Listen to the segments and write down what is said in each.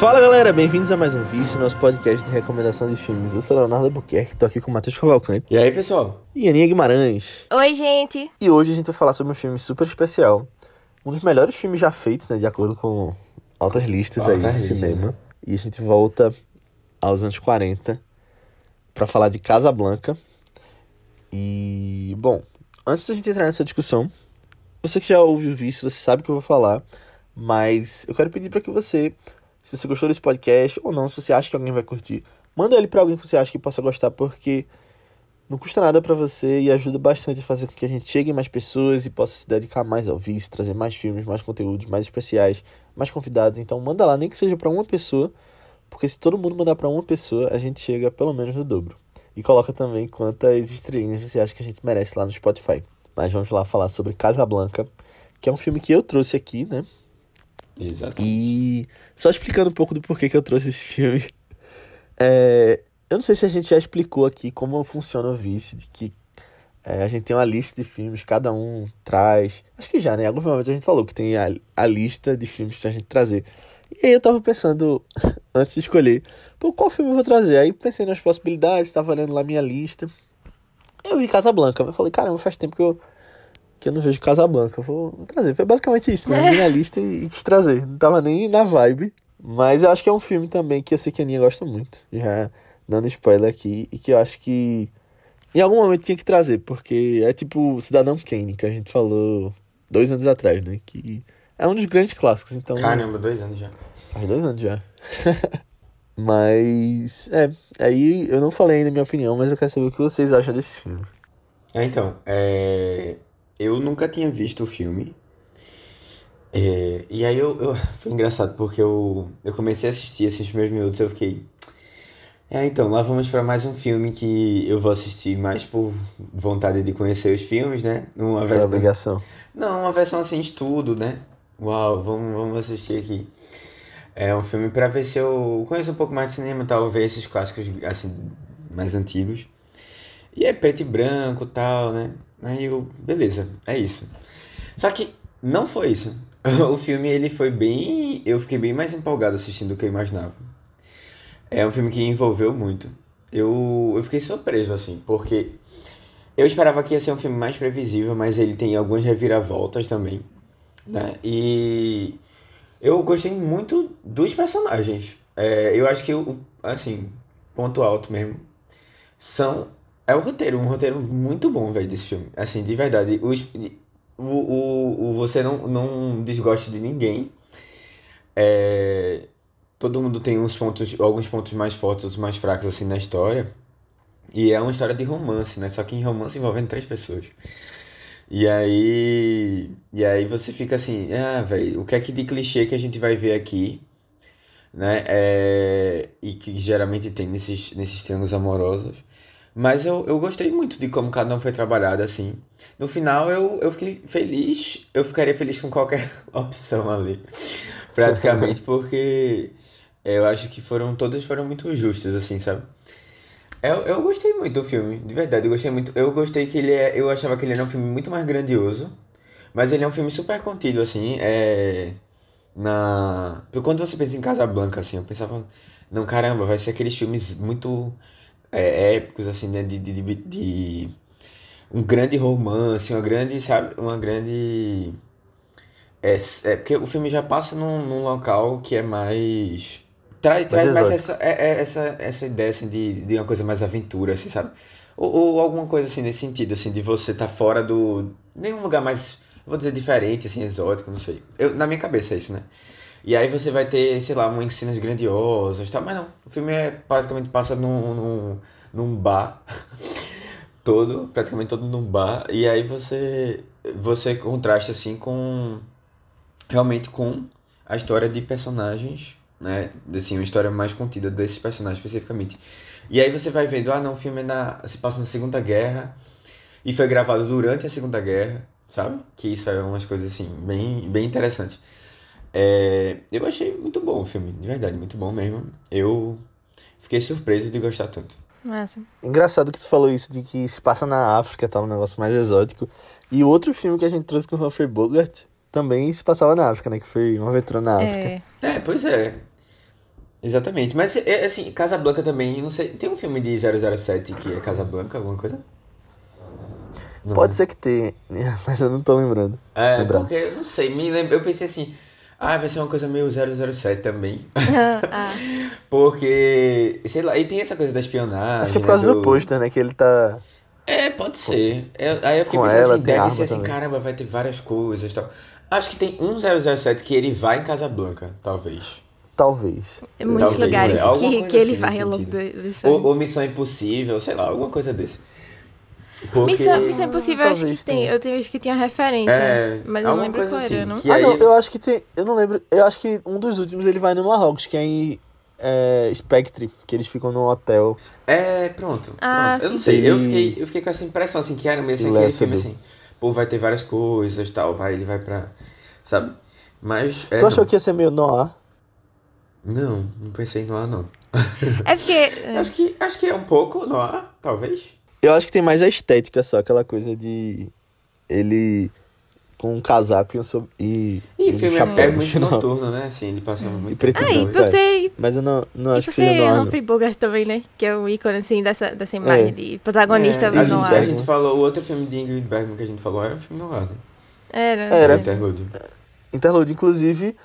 Fala galera, bem-vindos a mais um Vício, nosso podcast de recomendação de filmes. Eu sou Leonardo Albuquerque, tô aqui com o Matheus Cavalcante E aí, pessoal? e Aninha Guimarães. Oi, gente. E hoje a gente vai falar sobre um filme super especial. Um dos melhores filmes já feitos, né, de acordo com altas listas aí de cinema. né? E a gente volta aos anos 40 pra falar de Casablanca. E, bom, antes da gente entrar nessa discussão, você que já ouviu o Vício, você sabe o que eu vou falar, mas eu quero pedir pra que você, se você gostou desse podcast ou não, se você acha que alguém vai curtir, manda ele pra alguém que você acha que possa gostar, porque não custa nada pra você e ajuda bastante a fazer com que a gente chegue em mais pessoas e possa se dedicar mais ao vício, trazer mais filmes, mais conteúdos, mais especiais, mais convidados. Então manda lá, nem que seja pra uma pessoa, porque se todo mundo mandar pra uma pessoa, a gente chega pelo menos no dobro. E coloca também quantas estrelinhas você acha que a gente merece lá no Spotify. Mas vamos lá falar sobre Casablanca, que é um filme que eu trouxe aqui, né? Exato. E só explicando um pouco do porquê que eu trouxe esse filme. É, eu não sei se a gente já explicou aqui como funciona o Vice, de que é, a gente tem uma lista de filmes, cada um traz. Acho que já, né? Em alguns momentos a gente falou que tem a, a lista de filmes pra gente trazer. E aí eu tava pensando, antes de escolher, pô, qual filme eu vou trazer? Aí pensei nas possibilidades, tava olhando lá minha lista. Eu vi Casablanca, eu falei, caramba, faz tempo que eu, que eu não vejo Casablanca, eu vou, trazer. Foi basicamente isso, mesmo, minha lista e, e quis trazer. Não tava nem na vibe. Mas eu acho que é um filme também que eu sei que a Aninha gosta muito. Já dando spoiler aqui. E que eu acho que em algum momento tinha que trazer. Porque é tipo Cidadão Kane, que a gente falou dois anos atrás, né? Que é um dos grandes clássicos. Então, Caramba, dois anos já. faz dois anos já. mas, é. Aí eu não falei ainda a minha opinião, mas eu quero saber o que vocês acham desse filme. É, então, é... eu nunca tinha visto o filme. É, E aí eu, eu- Foi engraçado, porque eu, eu comecei a assistir esses primeiros minutos eu fiquei. É, então, lá vamos para mais um filme que eu vou assistir mais por vontade de conhecer os filmes, né? Uma versão... obrigação. Não, uma versão assim, estudo, né? Uau, vamos, vamos assistir aqui. É um filme pra ver se eu conheço um pouco mais de cinema, tal, ver esses clássicos, assim, mais antigos. E é preto e branco, tal, né? Aí eu, beleza, é isso. Só que não foi isso. O filme, ele foi bem... Eu fiquei bem mais empolgado assistindo do que eu imaginava. É um filme que envolveu muito. Eu, eu fiquei surpreso, assim, porque eu esperava que ia ser um filme mais previsível, mas ele tem algumas reviravoltas também, né? E eu gostei muito dos personagens. É, eu acho que, o, assim, ponto alto mesmo, são... É o roteiro, um roteiro muito bom, velho, desse filme. Assim, de verdade. O, o, o, você não, não desgosta de ninguém. É, todo mundo tem uns pontos, alguns pontos mais fortes, outros mais fracos, assim, na história. E é uma história de romance, né? Só que em romance envolvendo três pessoas. E aí. E aí você fica assim, ah, velho, o que é que de clichê que a gente vai ver aqui, né? É, e que geralmente tem nesses, nesses triângulos amorosos. Mas eu, eu gostei muito de como cada um foi trabalhado, assim. No final eu, eu fiquei feliz, eu ficaria feliz com qualquer opção ali. Praticamente, porque eu acho que foram, todas foram muito justas, assim, sabe? Eu, eu gostei muito do filme, de verdade, eu gostei muito. Eu gostei que ele é. Eu achava que ele era um filme muito mais grandioso, mas ele é um filme super contido, assim. É. Na. Quando você pensa em Casablanca, assim, eu pensava, não, caramba, vai ser aqueles filmes muito é, épicos, assim, né? De, de, de, de um grande romance, uma grande, sabe? Uma grande. É, é porque o filme já passa num, num local que é mais. Traz, traz mais essa, exótico. é, é, essa, essa ideia assim, de, de uma coisa mais aventura, assim, sabe? Ou, ou alguma coisa assim nesse sentido, assim, de você estar fora do. Nenhum lugar mais, vou dizer, diferente, assim, exótico, não sei. Eu, na minha cabeça é isso, né? E aí você vai ter, sei lá, umas cenas grandiosas, tá? Mas não, o filme é basicamente passa num, num, num bar todo, praticamente todo num bar, e aí você você contrasta assim com realmente com a história de personagens, né? Assim, uma história mais contida desses personagens especificamente. E aí você vai vendo, ah, não, o filme é na, se passa na Segunda Guerra e foi gravado durante a Segunda Guerra, sabe? Que isso é umas coisas assim bem bem interessantes. É, eu achei muito bom o filme, de verdade, muito bom mesmo. Eu fiquei surpreso de gostar tanto. Massa. Engraçado que tu falou isso de que se passa na África, tá um negócio mais exótico. E o outro filme que a gente trouxe com o Humphrey Bogart também se passava na África, né? Que foi Uma Aventura na África. É. É, pois é. Exatamente. Mas, é, assim, Casablanca também, não sei. Tem um filme de 007 que é Casablanca, alguma coisa? Não Pode é? ser que tenha, mas eu não tô lembrando. É, Lembrando. porque, eu não sei, me lembra, eu pensei assim, ah, vai ser uma coisa meio 007 também. ah, Porque, sei lá, e tem essa coisa da espionagem, Acho que é por né, causa do do- pôster, né? Que ele tá. É, pode ser. Eu- aí eu fiquei Com pensando ela, assim, deve ser assim, também. caramba, vai ter várias coisas e tal. Acho que tem um 007 que ele vai em Casablanca, talvez. Talvez. Tem muitos Talvez, lugares é, que, que ele assim vai nesse ao longo do, do. Ou, ou Missão Impossível, sei lá, alguma coisa desse. Porque... Missão, Missão Impossível, eu acho que tem. Eu tenho visto que tinha referência. É, mas eu não lembro qual assim, era, não? ah, aí- não, eu acho que tem. Eu não lembro. Eu acho que um dos últimos ele vai no Marrocos, que é em é, Spectre, que eles ficam num hotel. É, pronto. Ah, pronto. Eu não sim. sei, eu fiquei, eu fiquei com essa impressão, assim, que era mesmo aquele filme, assim, pô, vai ter várias coisas, tal, vai, ele vai pra, sabe? Mas, é, tu achou não. que ia ser meio noir? Não, não pensei no ar, não. É porque. é, Acho que, acho que é um pouco no ar, talvez. Eu acho que tem mais a estética só, aquela coisa de. Ele com um casaco e um, sob... e, E um filme é- chapéu é no muito final. noturno, né, assim, ele passa E muito... preto e Ah, e branco. é. você, Mas eu não, não acho que seja é. Humphrey Bogart também, né? Que é o ícone, assim, dessa, dessa imagem É. de protagonista É, a, no gente, ar. a gente falou, o outro filme de Ingrid Bergman que a gente falou era um filme no ar, né? Era. Era. Interlude. Interlude, inclusive,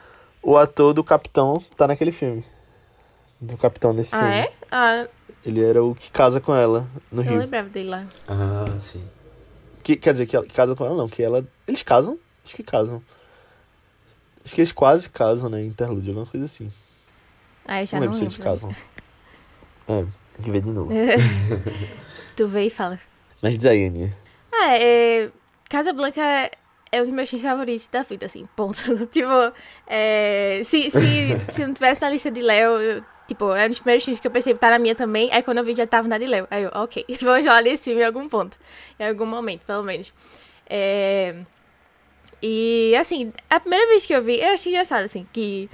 o ator do Capitão tá naquele filme. Do Capitão nesse Ah, filme. é? Ah, Ele era o que casa com ela no eu Rio. lembrava dele lá. Ah, sim. Que, quer dizer, que ela que casa com ela não, que ela. Eles casam? Acho que casam. Acho que eles quase casam, né? Interlude, alguma coisa assim. Ah, eu já não não lembro se lembro. eles casam. É, tem que ver de novo. tu vê e fala. Mas diz aí, Aninha. Ah, é... Casablanca é um dos meus filmes favoritos da vida, assim, ponto. tipo, é... se, se, se não tivesse na lista de Léo, eu- tipo, era um dos primeiros filmes que eu pensei que tá na minha também, aí quando eu vi já tava na de Léo. Aí eu, ok, vou olhar esse filme em algum ponto, em algum momento, pelo menos. É... E, assim, a primeira vez que eu vi, eu achei engraçado, assim, que...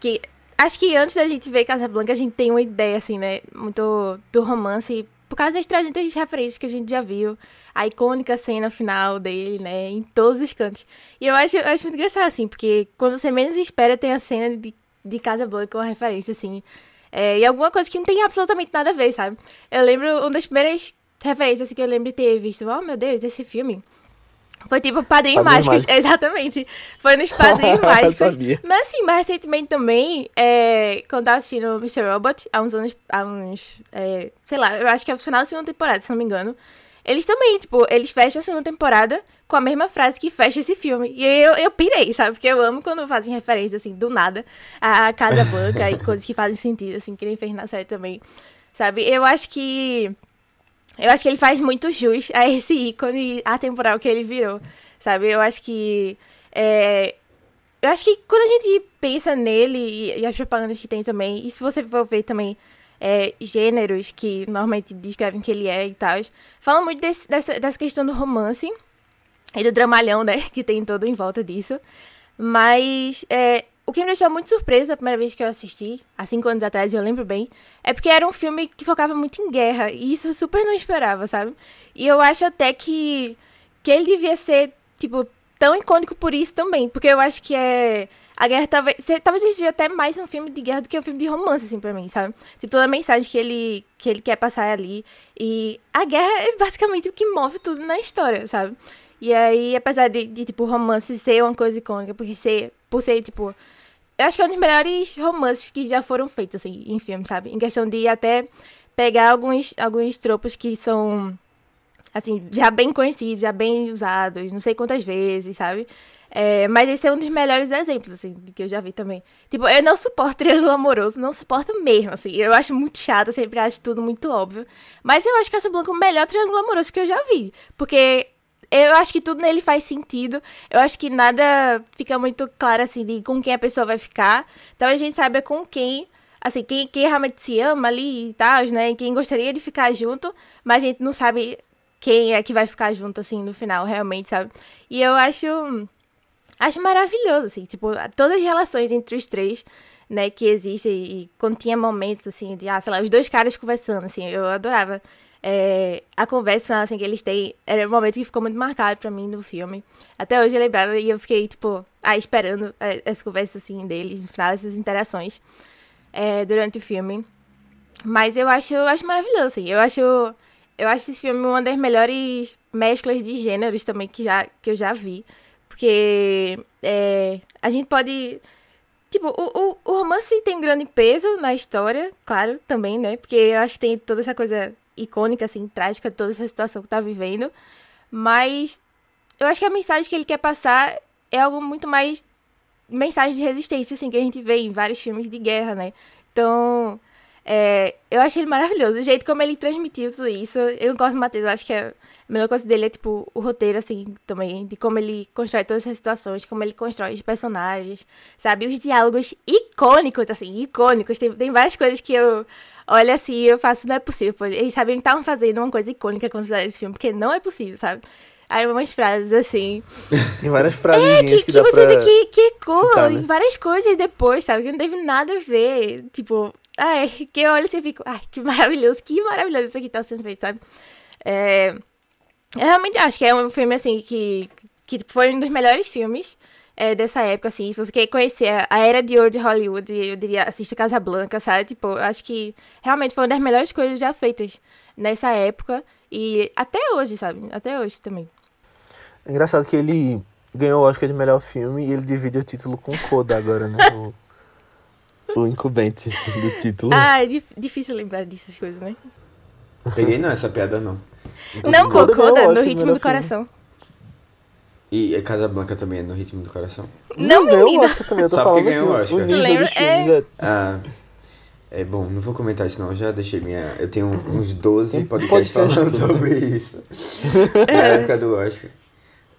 que acho que antes da gente ver Casablanca, a gente tem uma ideia, assim, né, muito do romance, por causa das 300 referências que a gente já viu, a icônica cena final dele, né, em todos os cantos. E eu acho, eu acho muito engraçado, assim, porque quando você menos espera, tem a cena de, de Casablanca, uma referência, assim, é, e alguma coisa que não tem absolutamente nada a ver, sabe? Eu lembro, uma das primeiras referências assim, que eu lembro de ter visto, oh meu Deus, esse filme... Foi tipo Padrinhos Mágicos, Mágicos. exatamente. Foi nos Padrinhos Mágicos. Mas assim, mais recentemente também, é, quando eu tava assistindo Mr. Robot, há uns anos, há uns, é, sei lá, eu acho que é o final da segunda temporada, se não me engano. Eles também, tipo, eles fecham a segunda temporada com a mesma frase que fecha esse filme. E eu, eu pirei, sabe? Porque eu amo quando fazem referência, assim, do nada, a Casa Blanca e coisas que fazem sentido, assim, que nem fez na série também. Sabe? Eu acho que. Eu acho que ele faz muito jus a esse ícone atemporal que ele virou, sabe? Eu acho que. é, eu acho que quando a gente pensa nele e, e as propagandas que tem também, e se você for ver também é, gêneros que normalmente descrevem que ele é e tal, falam muito desse- dessa, dessa questão do romance e do dramalhão, né? Que tem todo em volta disso. Mas é, o que me deixou muito surpresa a primeira vez que eu assisti, há cinco anos atrás, eu lembro bem, é porque era um filme que focava muito em guerra. E isso eu super não esperava, sabe? E eu acho até que, que ele devia ser, tipo, tão icônico por isso também. Porque eu acho que é. A guerra talvez. Talvez seja até mais um filme de guerra do que um filme de romance, assim, pra mim, sabe? Tipo, toda a mensagem que ele, que ele quer passar ali. E a guerra é basicamente o que move tudo na história, sabe? E aí, apesar de, de tipo, romance ser uma coisa icônica, porque ser, por ser, tipo. Eu acho que é um dos melhores romances que já foram feitos, assim, em filme, sabe? Em questão de até pegar alguns, alguns tropos que são, assim, já bem conhecidos, já bem usados, não sei quantas vezes, sabe? É, mas esse é um dos melhores exemplos, assim, que eu já vi também. Tipo, eu não suporto triângulo amoroso, não suporto mesmo, assim. Eu acho muito chato, sempre acho tudo muito óbvio. Mas eu acho que essa Blanca é o melhor triângulo amoroso que eu já vi. Porque eu acho que tudo nele faz sentido. Eu acho que nada fica muito claro, assim, de com quem a pessoa vai ficar. Então a gente saiba com quem, assim, quem, quem realmente se ama ali e tal, né? Quem gostaria de ficar junto, mas a gente não sabe quem é que vai ficar junto, assim, no final, realmente, sabe? E eu acho. Acho maravilhoso, assim, tipo, todas as relações entre os três, né, que existem, e quando tinha momentos, assim, de, ah, sei lá, os dois caras conversando, assim, eu adorava é, a conversa, assim, que eles têm, era um momento que ficou muito marcado pra mim no filme. Até hoje eu lembrava e eu fiquei, tipo, ah, esperando é, essa conversa, assim, deles, no final, essas interações. é, durante o filme. Mas eu acho, acho maravilhoso, assim. Eu acho, eu acho esse filme uma das melhores mesclas de gêneros também que, já, que eu já vi. Porque é, a gente pode. Tipo, o, o, o romance tem um grande peso na história, claro, também, né? Porque eu acho que tem toda essa coisa icônica, assim, trágica, toda essa situação que tá vivendo. Mas eu acho que a mensagem que ele quer passar é algo muito mais mensagem de resistência, assim, que a gente vê em vários filmes de guerra, né? Então, é, eu achei ele maravilhoso. O jeito como ele transmitiu tudo isso. Eu gosto do Matheus, eu acho que a melhor coisa dele é, tipo, o roteiro, assim, também. De como ele constrói todas essas situações, como ele constrói os personagens, sabe? Os diálogos icônicos, assim, icônicos. Tem, tem várias coisas que eu olho assim e eu faço, não é possível. Pô. Eles sabiam que estavam fazendo uma coisa icônica quando fizeram esse filme, porque não é possível, sabe? Aí umas frases assim. Tem várias frases É, que, que, que você vê que, que ecoa citar, né? em várias coisas depois, sabe? Que não teve nada a ver. Tipo, ai, que eu olho assim e fico, ai, que maravilhoso, que maravilhoso isso aqui tá sendo feito, sabe? É, eu realmente acho que é um filme, assim, que, que foi um dos melhores filmes é, dessa época, assim. Se você quer conhecer a, a era de ouro de Hollywood, eu diria, assista Casablanca, sabe? Tipo, eu acho que realmente foi uma das melhores coisas já feitas nessa época. E até hoje, sabe? Até hoje também. É engraçado que ele ganhou o Oscar de melhor filme e ele divide o título com Coda agora, né? O, incumbente do título. Ah, é dif- difícil lembrar dessas coisas, né? Peguei não essa piada não. Não, Coda Cocoda, o no ritmo do coração. E é Casablanca também é no ritmo do coração. Não, ganhou o menina. Também, eu tô Só falando porque ganhou o assim, o Oscar. lembra? filmes é... Ah, é bom, não vou comentar isso não, eu já deixei minha... Eu tenho uns 12 Tem podcasts podcast falando sobre isso. Na época do Oscar.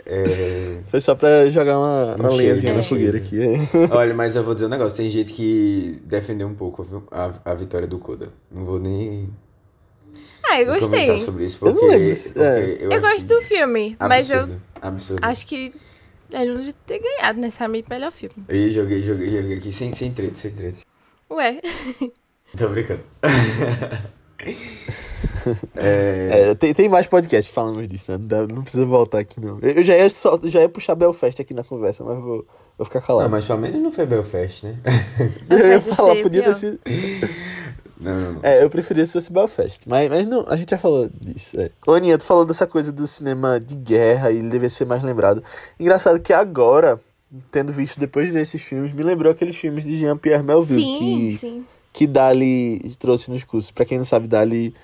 É... Foi só pra jogar uma, uma lenhazinha chega, na fogueira aqui. Olha, mas eu vou dizer um negócio, tem gente que defendeu um pouco viu, a, a vitória do Coda. Não vou nem Ah, eu gostei. comentar sobre isso, Eu porque, lembro se- porque é. eu, Eu gosto do filme, mas eu absurdo, absurdo. acho que ele não devia ter ganhado necessariamente melhor filme. E joguei, joguei, joguei aqui sem, sem treta, sem treta. Ué. Tô brincando. é, É, tem, tem mais podcast que falamos disso, né? Não, dá- não precisa voltar aqui, não. Eu eu já ia, só, já ia puxar Belfast aqui na conversa, mas vou, vou ficar não, calado. mas pelo menos não foi Belfast, né? eu ia Belfast falar, podia ter sido. Não, não, não. É, eu preferia se fosse Belfast. Mas, mas não, a gente já falou disso. É. Ô, Aninha, tu falou dessa coisa do cinema de guerra e ele devia ser mais lembrado. Engraçado que agora, tendo visto depois desses filmes, me lembrou aqueles filmes de Jean-Pierre Melville Sim, que, sim. que Dali trouxe nos cursos. Pra quem não sabe, Dali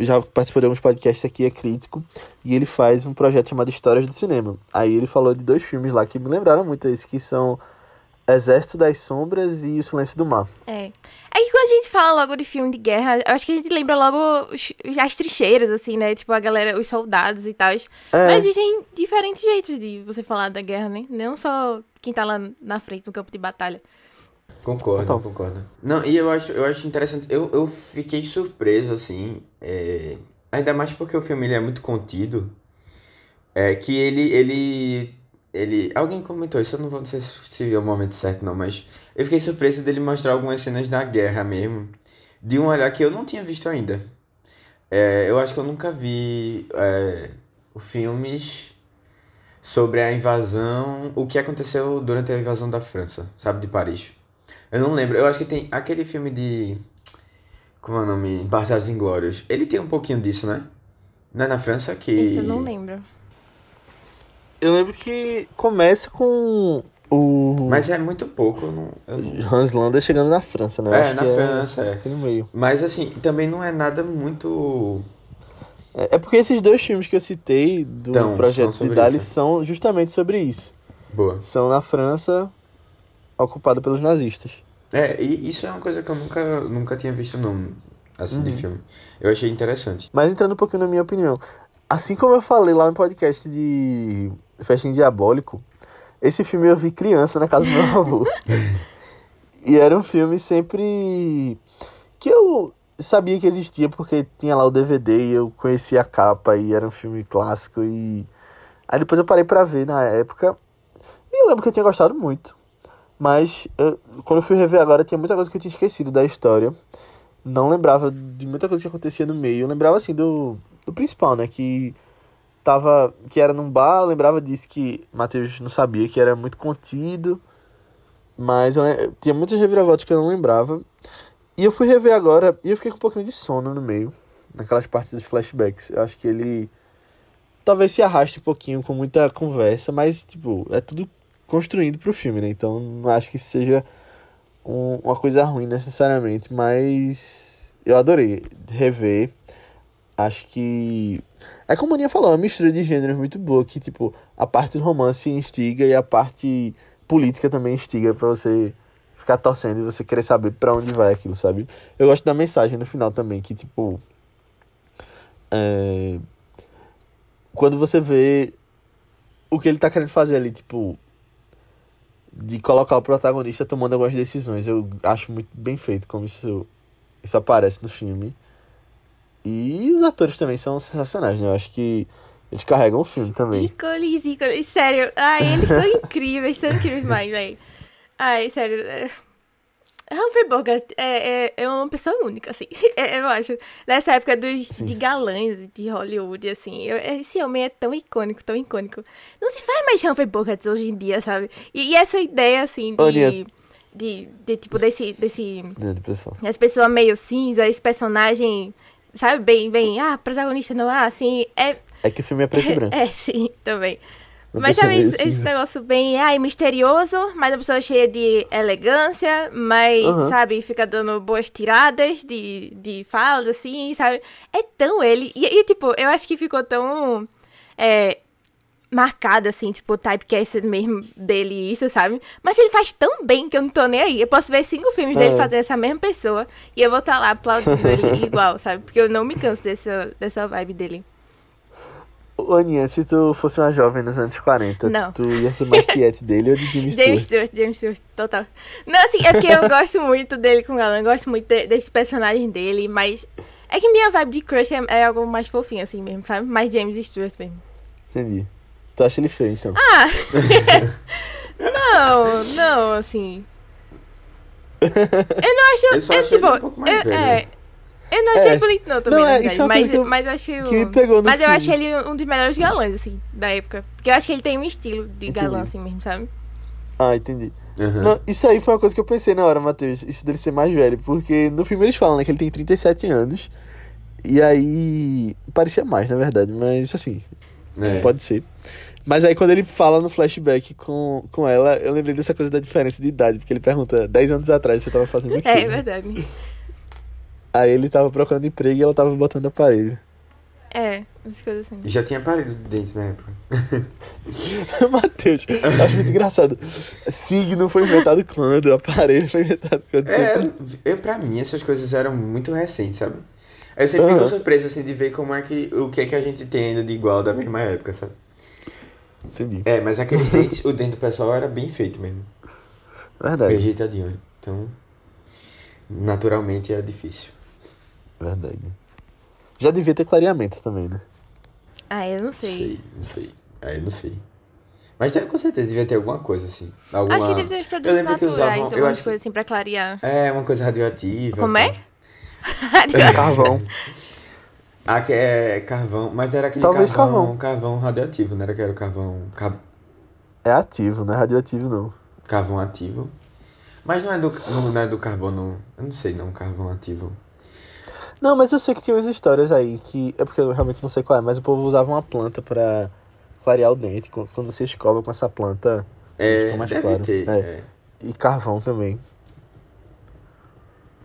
já participou de alguns podcasts aqui, é crítico, e ele faz um projeto chamado Histórias do Cinema. Aí ele falou de dois filmes lá que me lembraram muito isso, que são Exército das Sombras e O Silêncio do Mar. É. É que quando a gente fala logo de filme de guerra, eu acho que a gente lembra logo os- as trincheiras, assim, né? Tipo, a galera, os soldados e tal. É. Mas existem diferentes jeitos de você falar da guerra, né? Não só quem tá lá na frente, no campo de batalha. Concordo, Total. concordo. Não, e eu acho, eu acho interessante. Eu, eu fiquei surpreso, assim. é, ainda mais porque o filme ele é muito contido. É que ele, ele. Ele. Alguém comentou isso, eu não vou não sei se é o momento certo, não, mas eu fiquei surpreso dele mostrar algumas cenas da guerra mesmo. De um olhar que eu não tinha visto ainda. É, eu acho que eu nunca vi é, filmes sobre a invasão. O que aconteceu durante a invasão da França, sabe, de Paris. Eu não lembro. Eu acho que tem aquele filme de. Como é o nome? Bastardos Inglórios. Ele tem um pouquinho disso, né? Não é na França que. Isso eu não lembro. Eu lembro que começa com o Mas é muito pouco. Eu não, eu não- Hans Landa chegando na França, né? Eu É, acho na que França, é. aqui no meio. Mas assim, também não é nada muito. É, é porque esses dois filmes que eu citei do Então, projeto de Dali isso. são justamente sobre isso. Boa. São na França ocupada pelos nazistas. É, e isso é uma coisa que eu nunca, nunca tinha visto, não. Assim, de Uhum. filme. Eu achei interessante. Mas entrando um pouquinho na minha opinião. Assim como eu falei lá no podcast de Festim Diabólico, esse filme eu vi criança na casa do meu avô. e era um filme sempre que eu sabia que existia porque tinha lá o DVD e eu conhecia a capa e era um filme clássico e aí depois eu parei pra ver na época e eu lembro que eu tinha gostado muito. Mas eu- quando eu fui rever agora tinha muita coisa que eu tinha esquecido da história não lembrava de muita coisa que acontecia no meio. Eu lembrava assim do, do principal, né? Que tava. que era num bar, eu lembrava disso que Matheus não sabia, que era muito contido. Mas eu, tinha muitas reviravoltas que eu não lembrava. E eu fui rever agora e eu fiquei com um pouquinho de sono no meio. Naquelas partes dos flashbacks. Eu acho que ele talvez se arraste um pouquinho com muita conversa, mas, tipo, é tudo construído pro filme, né? Então não acho que seja um- uma coisa ruim necessariamente, mas eu adorei rever. Acho que. É como a Aninha falou, é uma mistura de gêneros muito boa, que, tipo, a parte do romance instiga e a parte política também instiga pra você ficar torcendo e você querer saber pra onde vai aquilo, sabe? Eu gosto da mensagem no final também, que, tipo. É... Quando você vê o que ele tá querendo fazer ali, tipo. De colocar o protagonista tomando algumas decisões. Eu acho muito bem feito como isso, isso aparece no filme. E os atores também são sensacionais, né? Eu acho que eles carregam o filme também. Ícones, ícones. Sério. Ai, eles são incríveis, são incríveis demais, velho. Ai, sério. É- Humphrey Bogart é, é, é uma pessoa única, assim. É, eu acho. Nessa época dos, Sim. de galãs de Hollywood, assim. eu- esse homem é tão icônico, tão icônico. Não se faz mais Humphrey Bogart hoje em dia, sabe? E, e essa ideia, assim, de... Olha. De, de, tipo, desse... desse pessoal? as pessoas meio cinza, esse personagem, sabe, bem, bem, ah, protagonista não é assim, é, É que o filme é preto e branco. é sim, também. Mas sabe, esse, esse negócio bem, ai, misterioso, mas a pessoa cheia de elegância, mas, Aham. sabe, fica dando boas tiradas de, de falas, assim, sabe? É tão ele. E, e, tipo, eu acho que ficou tão é, marcado, assim, tipo, o typecast mesmo dele, isso, sabe? Mas ele faz tão bem que eu não tô nem aí. Eu posso ver cinco filmes dele É. fazendo essa mesma pessoa e eu vou estar lá aplaudindo ele igual, sabe? Porque eu não me canso dessa, dessa vibe dele. Ô, Aninha, se tu fosse uma jovem nos anos 40, Não. tu ia ser mais tiete dele ou de Jimmy Stewart? James Stewart, James Stewart, total. Não, assim, é porque eu gosto muito dele com ela, eu gosto muito de, desse personagem dele, mas é que minha vibe de crush é, é algo mais fofinho, assim mesmo, sabe? Mais James Stewart mesmo. Entendi. Tu acha ele feio, então? Ah! não, não, assim. Eu não acho. Eu só eu, achei tipo, ele um pouco mais eu, velho. é, eu não achei É. bonito, não, também, Não, é, isso é mas, eu- mas eu achei. o- que me pegou no Mas eu filme. achei ele um dos melhores galãs, assim, da época. Porque eu acho que ele tem um estilo de Entendi. galã, assim mesmo, sabe? Ah, entendi. Aham. Não, isso aí foi uma coisa que eu pensei na hora, Matheus. Isso dele ser mais velho. Porque no filme eles falam, né, que ele tem 37 anos. E aí. Parecia mais, na verdade. Mas assim, É. pode ser. Mas aí quando ele fala no flashback com, com ela, eu lembrei dessa coisa da diferença de idade. Porque ele pergunta, 10 anos atrás você tava fazendo o quê? É, é verdade. Aí ele tava procurando emprego e ela tava botando aparelho. É, as coisas assim. E já tinha aparelho de dente na época. Matheus, eu acho muito engraçado. Signo foi inventado quando? Aparelho foi inventado quando? É, Sempre- eu, pra mim essas coisas eram muito recentes, sabe? Eu sempre fico Aham. surpreso assim de ver como é que o que é que a gente tem ainda de igual da mesma época, sabe? Entendi. É, mas aqueles dentes, o dente do pessoal era bem feito mesmo. Verdade. Ajeitadinho. Então, naturalmente é difícil. Verdade. Já devia ter clareamentos também, né? Ah, eu não Não sei. sei, não sei. É, eu não sei. Mas deve, com certeza devia ter alguma coisa assim. Alguma... Acho que deve ter uns Eu produtos naturais, usavam- eu algumas coisas assim pra clarear. É, uma coisa radioativa. Como é? tal. Carvão. Ah, que é carvão, mas era aquele Talvez carvão, carvão radioativo, não era que era o carvão, ca- É ativo, não é radioativo, não. carvão ativo. Mas não é do, não, não é do carbono, eu não sei não, carvão ativo. Não, mas eu sei que tem umas histórias aí que. É porque eu realmente não sei qual é, mas o povo usava uma planta pra clarear o dente. Quando quando você escova com essa planta, É, fica mais deve claro. ter, É. é. E carvão também.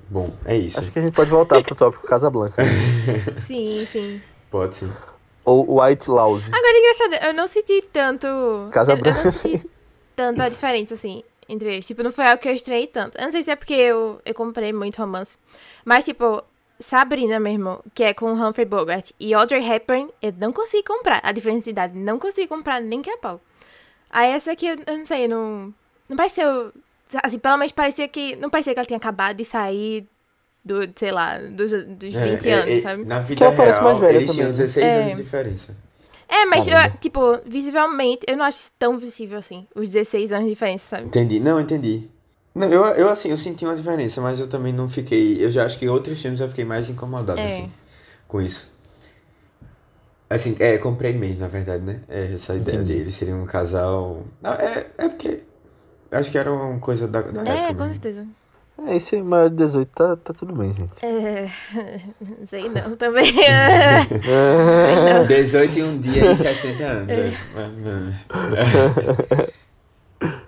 Bom, é isso. Acho que a gente pode voltar pro tópico Casablanca. Sim, sim. Pode sim. Ou White Louse. Agora, engraçado, eu não senti tanto. Casa eu, eu Branca, não senti tanto a diferença, assim, entre eles. Tipo, não foi algo que eu estranhei tanto. Eu não sei se é porque eu, eu comprei muito romance. Mas, tipo, Sabrina mesmo, que é com Humphrey Bogart, e Audrey Hepburn, eu não consegui comprar. A diferença de idade, não consegui comprar nem que a pau. Aí essa aqui, eu, não sei, não. Não pareceu. Assim, pelo menos parecia que. Não parecia que ela tinha acabado de sair do, sei lá, dos, dos 20 É, é, anos, é, sabe? Na vida ela parece real, mais velha eles também, tinham né? 16 É. anos de diferença. É, mas, Caramba. eu, tipo, visivelmente, eu não acho tão visível assim, os 16 anos de diferença, sabe? Entendi, não, entendi. Não, eu, eu assim, eu senti uma diferença, mas eu também não fiquei, eu já acho que em outros filmes eu fiquei mais incomodado, É. assim, com isso. Assim, é, comprei mesmo, na verdade, né? É, essa ideia Entendi. deles seriam um casal... Não, é, é porque Acho que era uma coisa da, da É, época. com mesmo. certeza. É, esse maior de 18 tá, tá tudo bem, gente. É, não sei não, também. É. 18 e um dia e 60 anos. É.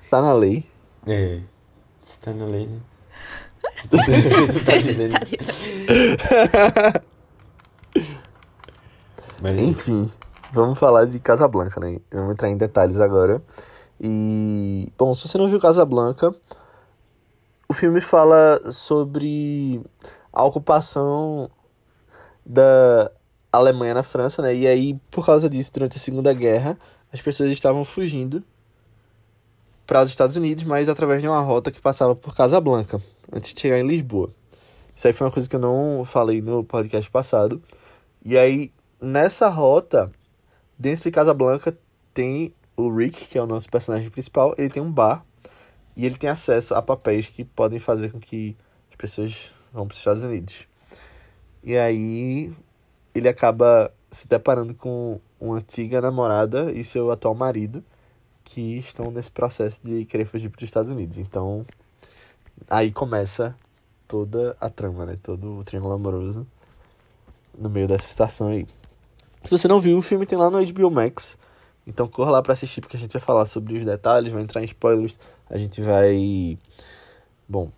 Tá na lei. É. Lei, né? Tá. Mas é. Enfim, vamos falar de Casablanca, né? Vamos entrar em detalhes agora. E, bom, se você não viu Casablanca, o filme fala sobre a ocupação da Alemanha na França, né? E aí, por causa disso, durante a Segunda Guerra, as pessoas estavam fugindo para os Estados Unidos, mas através de uma rota que passava por Casablanca, antes de chegar em Lisboa. Isso aí foi uma coisa que eu não falei no podcast passado. E aí, nessa rota, dentro de Casablanca, tem o Rick, que é o nosso personagem principal, ele tem um bar e ele tem acesso a papéis que podem fazer com que as pessoas vão para os Estados Unidos. E aí ele acaba se deparando com uma antiga namorada e seu atual marido que estão nesse processo de querer fugir para os Estados Unidos. Então aí começa toda a trama, né? Todo o triângulo amoroso no meio dessa estação aí. Se você não viu, o filme tem lá no HBO Max. Então corra lá pra assistir, porque a gente vai falar sobre os detalhes, vai entrar em spoilers. A gente vai. Bom,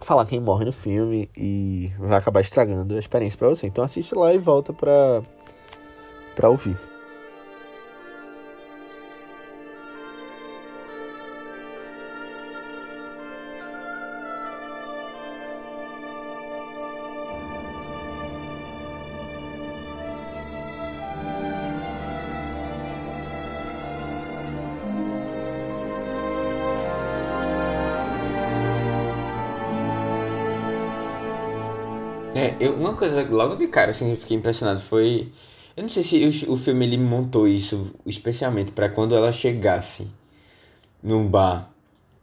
falar quem morre no filme e vai acabar estragando a experiência pra você. Então assiste lá e volta pra, pra ouvir. É, eu, uma coisa logo de cara assim eu fiquei impressionado foi. Eu não sei se o, o filme ele montou isso especialmente pra quando ela chegasse num bar,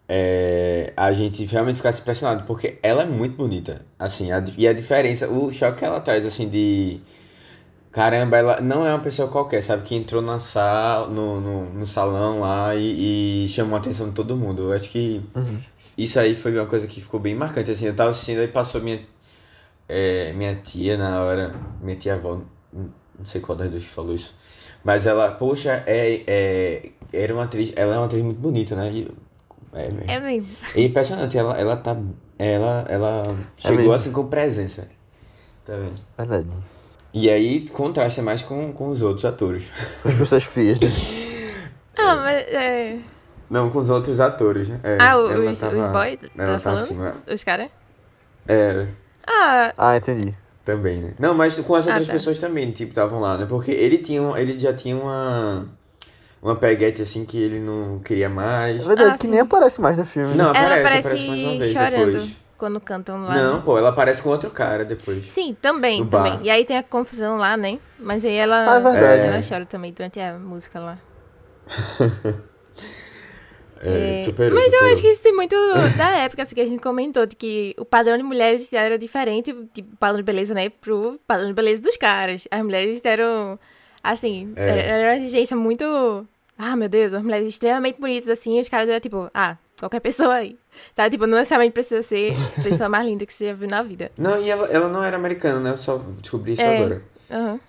é, a gente realmente ficasse impressionado, porque ela é muito bonita. Assim, a, e a diferença, o choque que ela traz assim de. Caramba, ela não é uma pessoa qualquer, sabe? Que entrou na sala, no, no, no salão lá e, e chamou a atenção de todo mundo. Eu acho que isso aí foi uma coisa que ficou bem marcante. Assim, eu tava assistindo e passou minha é, minha tia na hora, minha tia avó, não sei qual das duas que falou isso, mas ela, poxa, é, é, era uma atriz, ela é uma atriz muito bonita, né? E, é, mesmo. É mesmo. É impressionante, ela, ela tá, ela, ela chegou mesmo. assim com presença, tá vendo? Verdade. E aí contrasta mais com, com os outros atores. As pessoas frias, né? Ah, mas é. Não, com os outros atores, né? É, Ah, os, tava- os boys, ela tá tá falando? acima. Os caras? É, Ah, Ah, entendi. Também, né? Não, mas com as Ah, outras tá. pessoas também, tipo, estavam lá, né? Porque ele tinha, ele já tinha uma uma peguete assim que ele não queria É mais. verdade Ah, que sim. nem aparece mais no filme. Não, ela aparece, aparece, aparece mais uma vez chorando depois. quando cantam lá. Não, pô, ela aparece com outro cara depois. Sim, também, também. E aí tem a confusão lá, né? Mas aí ela, Ah, é verdade. ela chora também durante a música lá. É, É, superou, Mas eu acho que isso tem muito da época, assim, que a gente comentou, de que o padrão de mulheres era diferente, tipo, padrão de beleza, né, pro padrão de beleza dos caras. As mulheres eram, assim, É. era era uma exigência muito... Ah, meu Deus, as mulheres extremamente bonitas, assim, e os caras eram tipo, ah, qualquer pessoa aí. Sabe, tipo, não necessariamente precisa ser a pessoa mais linda que você já viu na vida. Não, e ela, ela não era americana, né? Eu só descobri isso É. agora. Aham,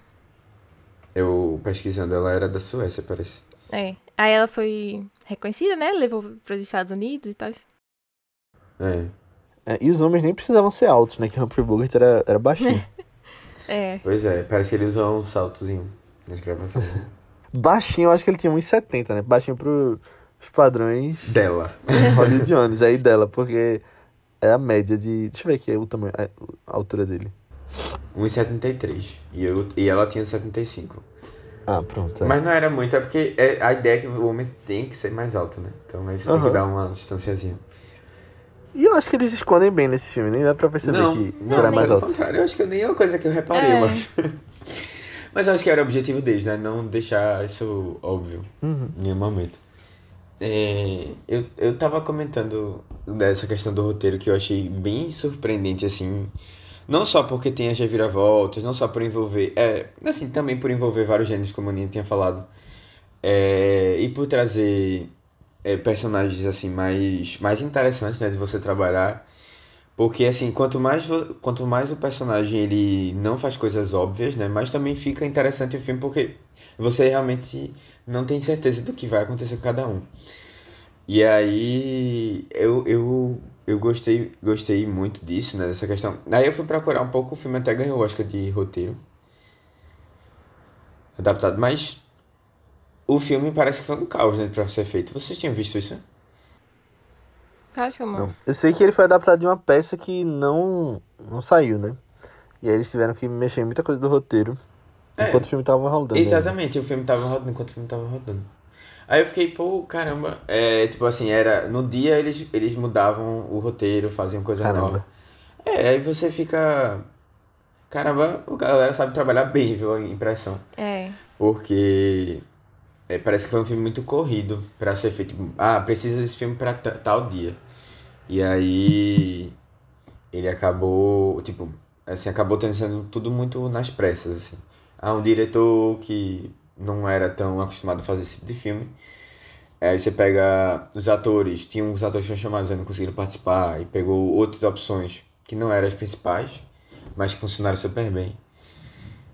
Eu pesquisando, ela era da Suécia, parece. é. Aí ela foi reconhecida, né, levou pros Estados Unidos e tal. É. É, e os homens nem precisavam ser altos, né? Que o Humphrey Bogart era, era baixinho. É. Pois é, parece que ele usou um saltozinho nas gravações. baixinho, eu acho que ele tinha 1,70, né? Baixinho pros padrões Dela. hollywoodianos aí dela, porque é a média de... Deixa eu ver aqui o tamanho, a a altura dele. 1,73. E, eu, e ela tinha 75. Ah, pronto. é. Mas não era muito, é porque é, a ideia é que o homem tem que ser mais alto, né? Então aí você tem Aham. que dar uma distanciazinha. E eu acho que eles escondem bem nesse filme, nem dá pra perceber não, que não, era mais pelo alto. contrário, eu acho que nem é uma coisa que eu reparei, É. eu acho. Mas eu acho que era o objetivo deles, né? Não deixar isso óbvio Uhum. em nenhum momento. É, eu, eu tava comentando dessa questão do roteiro que eu achei bem surpreendente, assim. Não só porque tem as reviravoltas, não só por envolver. É, assim, também por envolver vários gêneros, como a Aninha tinha falado. É, e por trazer é, personagens assim mais, mais interessantes né, de você trabalhar. Porque assim, quanto mais, quanto mais o personagem ele não faz coisas óbvias, né? Mas também fica interessante o filme porque você realmente não tem certeza do que vai acontecer com cada um. E aí eu, eu, eu gostei, gostei muito disso, né? Dessa questão. Aí eu fui procurar um pouco, o filme até ganhou o Oscar de roteiro adaptado, mas o filme parece que foi um caos, né, pra ser feito. Vocês tinham visto isso? Acho que Não. Eu sei que ele foi adaptado de uma peça que não, não saiu, né? E aí eles tiveram que mexer em muita coisa do roteiro É. enquanto o filme tava rodando. ainda. Exatamente, o filme tava rodando enquanto o filme tava rodando. Aí eu fiquei, pô, caramba. É, tipo assim, era. No dia eles, eles mudavam o roteiro, faziam coisa Caramba. nova. É, aí você fica. Caramba, a galera sabe trabalhar bem, viu? A impressão. É. Porque é, parece que foi um filme muito corrido pra ser feito. Ah, precisa desse filme pra ta- tal dia. E aí ele acabou, tipo, assim, acabou tendo sendo tudo muito nas pressas, assim. Ah, um diretor que não era tão acostumado a fazer esse tipo de filme. Aí você pega os atores, tinha uns atores que foram chamados e não conseguiram participar, e pegou outras opções que não eram as principais, mas que funcionaram super bem.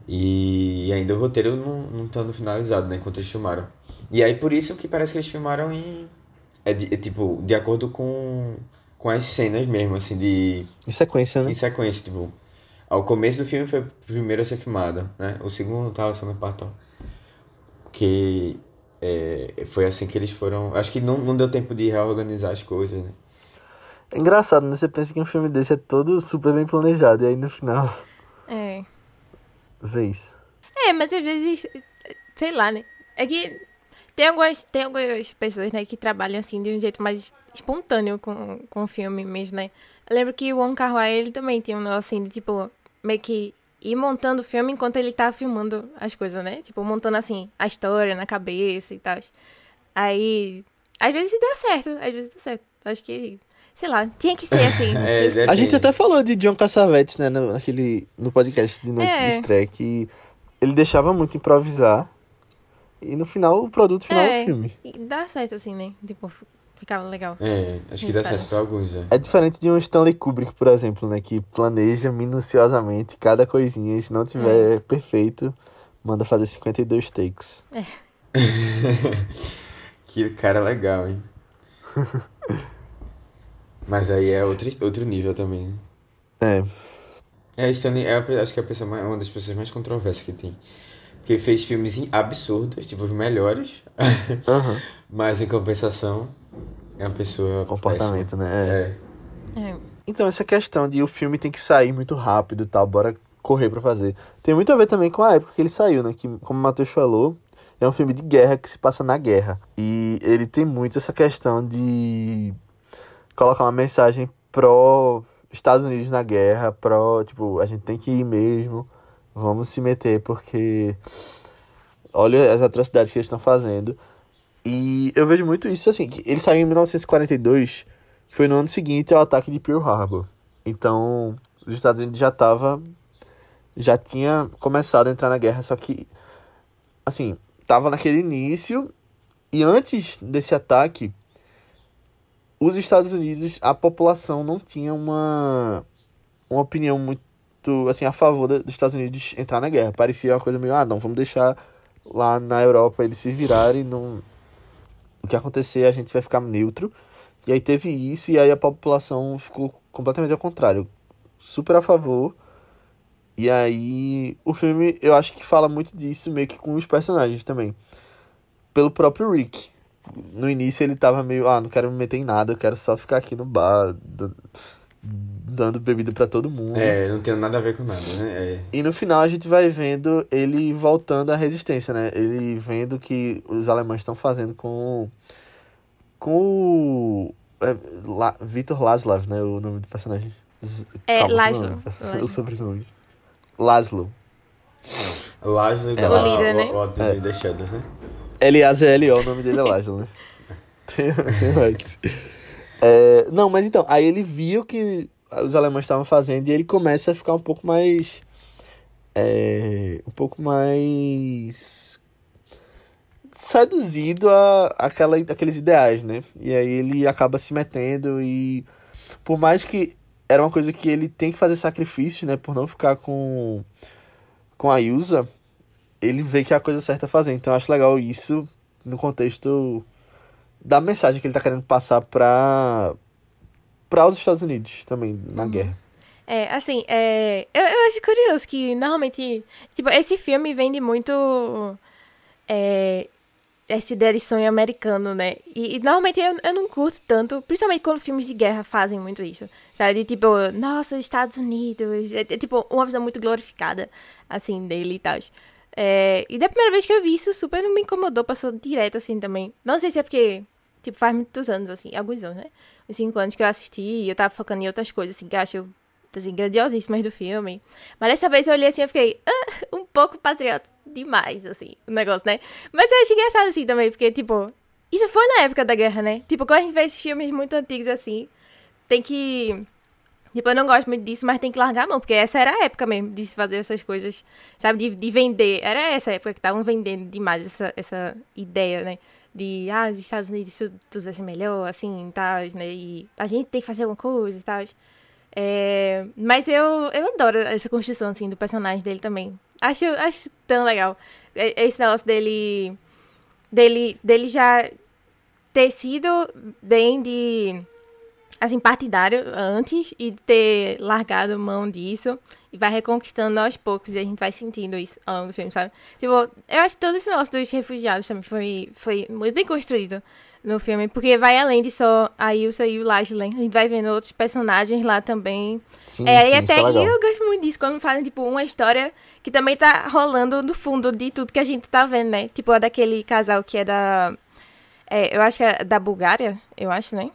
E ainda o roteiro não, não estando finalizado, né? Enquanto eles filmaram. E aí por isso que parece que eles filmaram em. É, de- é tipo, de acordo com, com as cenas mesmo, assim, de. Em sequência, né? Em sequência, tipo. Ao começo do filme foi o primeiro a ser filmado, né? O segundo tava sendo parte. Que é, foi assim que eles foram. Acho que não, não deu tempo de reorganizar as coisas, né? É engraçado, né? Você pensa que um filme desse é todo super bem planejado, e aí no final, É. vê isso. É, mas às vezes, sei lá, né? É que tem algumas, tem algumas pessoas, né, que trabalham assim de um jeito mais espontâneo com, com o filme mesmo, né? Eu lembro que o Wong Kar Wai, ele também tinha um negócio assim de, tipo, meio que ir montando o filme enquanto ele tá filmando as coisas, né? Tipo, montando assim, a história na cabeça e tal. Aí, às vezes dá certo, às vezes dá certo. Acho que, sei lá, tinha que ser assim. É, que ser. A gente até falou de John Cassavetes, né, no, naquele, no podcast de noite É. de estreia, que ele deixava muito improvisar, e no final, o produto final é É. o filme. E dá certo assim, né? Tipo, ficava legal. É, acho que dá certo pra alguns, né? É diferente de um Stanley Kubrick, por exemplo, né, que planeja minuciosamente cada coisinha, e se não tiver perfeito, manda fazer 52 takes. Que cara legal, hein? Mas aí é outro, outro nível também, né? É, É, Stanley é a acho que é a pessoa mais- uma das pessoas mais controversas que tem. Porque fez filmes absurdos, tipo os melhores, aham, mas em compensação é uma pessoa comportamento, péssima. né, é. É. É. Então, essa questão de o filme tem que sair muito rápido e tal, bora correr pra fazer. Tem muito a ver também com a época que ele saiu, né? Que, como o Matheus falou, é um filme de guerra que se passa na guerra. E ele tem muito essa questão de colocar uma mensagem pró Estados Unidos na guerra, pró, tipo, a gente tem que ir mesmo, vamos se meter porque olha as atrocidades que eles estão fazendo. E eu vejo muito isso assim, que ele saiu em 1942, que foi no ano seguinte ao ataque de Pearl Harbor. Então, os Estados Unidos já tava já tinha começado a entrar na guerra, só que assim, tava naquele início e antes desse ataque os Estados Unidos, a população não tinha uma uma opinião muito assim a favor dos Estados Unidos entrar na guerra. Parecia uma coisa meio, ah, não, vamos deixar lá na Europa eles se virarem, não o que acontecer a gente vai ficar neutro. E aí teve isso, e aí a população ficou completamente ao contrário. Super a favor. E aí o filme, eu acho que fala muito disso, meio que com os personagens também. Pelo próprio Rick. No início ele tava meio, ah, não quero me meter em nada, eu quero só ficar aqui no bar, dando bebida pra todo mundo. É, não tem nada a ver com nada, né? É. E no final a gente vai vendo ele voltando à resistência, né? Ele vendo o que os alemães estão fazendo com com o é, La, Vitor Laslav, né? O nome do personagem. Z- É, Calma, Laszlo, não, O Laszlo. sobrenome. Laszlo. Laszlo É, o líder, né? O, o, o É. The Shadows, né? L-A-Z-L-O, o nome dele é Laszlo, né? tem, tem mais. É, não, mas então, aí ele viu que os alemães estavam fazendo e ele começa a ficar um pouco mais. É, um pouco mais. seduzido a aquela, aqueles ideais, né? E aí ele acaba se metendo e por mais que era uma coisa que ele tem que fazer sacrifício, né, por não ficar com com a Yusa, ele vê que é a coisa certa a fazer. Então eu acho legal isso no contexto da mensagem que ele tá querendo passar para para os Estados Unidos também na Uhum. guerra. É, assim, é, eu, eu acho curioso que normalmente, tipo, esse filme vende muito é, essa ideia de sonho americano, né? E, e normalmente eu, eu não curto tanto, principalmente quando filmes de guerra fazem muito isso, sabe? De, tipo, nossa, Estados Unidos, é, é, tipo uma visão muito glorificada, assim, dele e tal. É, e da primeira vez que eu vi isso, super não me incomodou, passou direto, assim, também. Não sei se é porque, tipo, faz muitos anos, assim, alguns anos, né? Uns cinco anos que eu assisti e eu tava focando em outras coisas, assim, que eu acho assim, grandiosíssimas do filme. Mas dessa vez eu olhei assim e fiquei ah, um pouco patriota demais, assim, o negócio, né? Mas eu achei engraçado assim também, porque, tipo, isso foi na época da guerra, né? Tipo, quando a gente vê esses filmes muito antigos assim, tem que. Tipo, eu não gosto muito disso, mas tem que largar a mão, porque essa era a época mesmo de se fazer essas coisas, sabe? De, de vender. Era essa época que estavam vendendo demais essa, essa ideia, né? De, ah, os Estados Unidos tudo, tudo vai ser melhor, assim, tal, né? E a gente tem que fazer alguma coisa e tal. É, mas eu, eu adoro essa construção, assim, do personagem dele também. Acho, acho tão legal. E- Esse negócio dele, dele, dele já ter sido bem de, assim, partidário antes e ter largado mão disso e vai reconquistando aos poucos e a gente vai sentindo isso ao longo do filme, sabe? Tipo, eu acho que todo esse negócio dos refugiados também foi, foi muito bem construído no filme, porque vai além de só a Ilsa e o Lashley. A gente vai vendo outros personagens lá também. Sim, é, sim, e isso até é eu gosto muito disso, quando fazem, tipo, uma história que também tá rolando no fundo de tudo que a gente tá vendo, né? Tipo, a daquele casal que é da. é, eu acho que é da Bulgária, eu acho, né?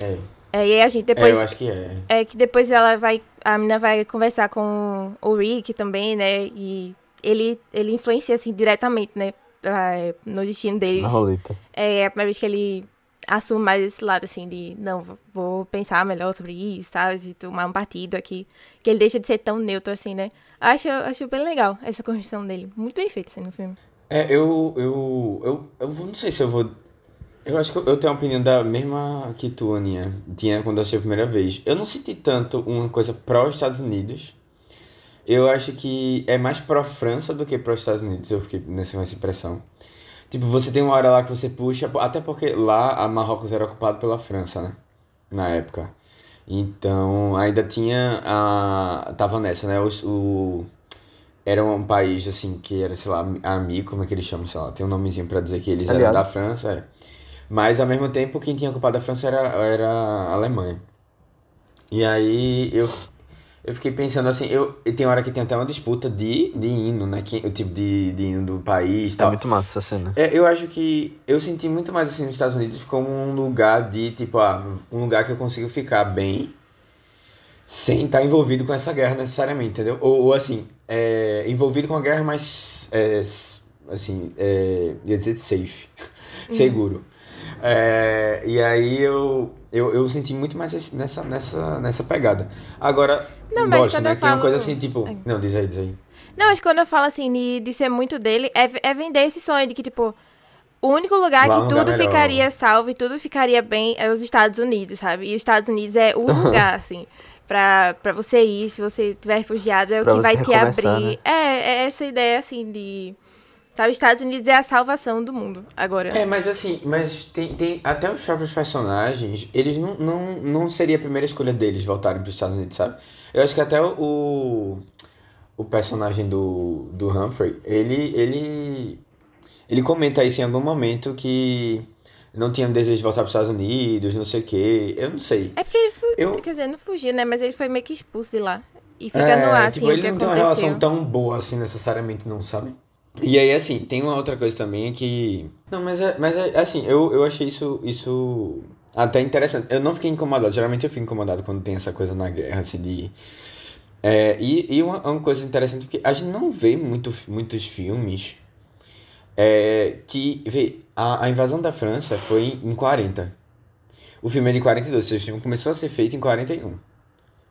É, É, aí a gente é, depois. eu acho que é. É que depois ela vai. A menina vai conversar com o Rick também, né? E ele, ele influencia, assim, diretamente, né? ah, No destino deles. Na roleta. É a primeira vez que ele assume mais esse lado, assim, de não, vou- pensar melhor sobre isso, tal, e tomar um partido aqui. Que ele deixa de ser tão neutro, assim, né? Acho, acho bem legal essa construção dele. Muito bem feito, assim, no filme. É, eu, eu, eu, eu não sei se eu vou. Eu acho que eu tenho a opinião da mesma que tu, Aninha, tinha quando eu assisti a primeira vez. Eu não senti tanto uma coisa pró Estados Unidos. Eu acho que é mais pró França do que pró Estados Unidos. Eu fiquei nessa, nessa impressão. Tipo, você tem uma hora lá que você puxa, até porque lá a Marrocos era ocupado pela França, né? Na época. Então, ainda tinha a. Tava nessa, né? Os- O, era um país, assim, que era, sei lá, amigo, como é que eles chamam, sei lá, tem um nomezinho pra dizer que eles eram Aliado. da França, é. Mas, ao mesmo tempo, quem tinha ocupado a França era, era a Alemanha. E aí, eu, eu fiquei pensando assim, eu, tem hora que tem até uma disputa de, de hino, né? Que, o tipo de, de hino do país e Tá tal. muito massa essa cena. É, eu acho que eu senti muito mais assim nos Estados Unidos como um lugar de, tipo, ah, um lugar que eu consigo ficar bem sem estar envolvido com essa guerra necessariamente, entendeu? Ou, ou, assim, é, envolvido com a guerra, mas, é, assim, é, ia dizer safe, seguro. É, e aí eu, eu, eu senti muito mais esse- nessa, nessa, nessa pegada. Agora, Não, mas gosto, né? eu Tem uma falo- coisa assim, tipo... Não, diz aí, diz aí. Não, mas quando eu falo assim de, de ser muito dele, é, é vender esse sonho de que, tipo, o único lugar Lá é que lugar tudo melhor. ficaria salvo e tudo ficaria bem é os Estados Unidos, sabe? E os Estados Unidos é o lugar, assim, pra, pra você ir, se você tiver refugiado, é o Pra que vai te abrir. né? É, é essa ideia, assim, de. Sabe, os Estados Unidos é a salvação do mundo, agora. É, mas assim, mas tem, tem até os próprios personagens, eles não, não, não seria a primeira escolha deles voltarem para os Estados Unidos, sabe? Eu acho que até o, o personagem do, do Humphrey, ele, ele, ele comenta isso em algum momento que não tinha desejo de voltar para os Estados Unidos, não sei o quê, eu não sei. É porque ele, Eu- quer dizer, não fugiu, né? Mas ele foi meio que expulso de lá. E fica É, no ar, assim, tipo, o ele que não tem uma relação aconteceu. tão boa assim necessariamente, não, sabe? E aí, assim, tem uma outra coisa também que. Não, mas é, mas é assim, eu, eu achei isso, isso até interessante. Eu não fiquei incomodado, geralmente eu fico incomodado quando tem essa coisa na guerra, assim, de. É, e e uma, uma coisa interessante, porque a gente não vê muito, muitos filmes é, que. Vê, a, a invasão da França foi em 40. O filme é de 42, ou seja, o filme começou a ser feito em 41.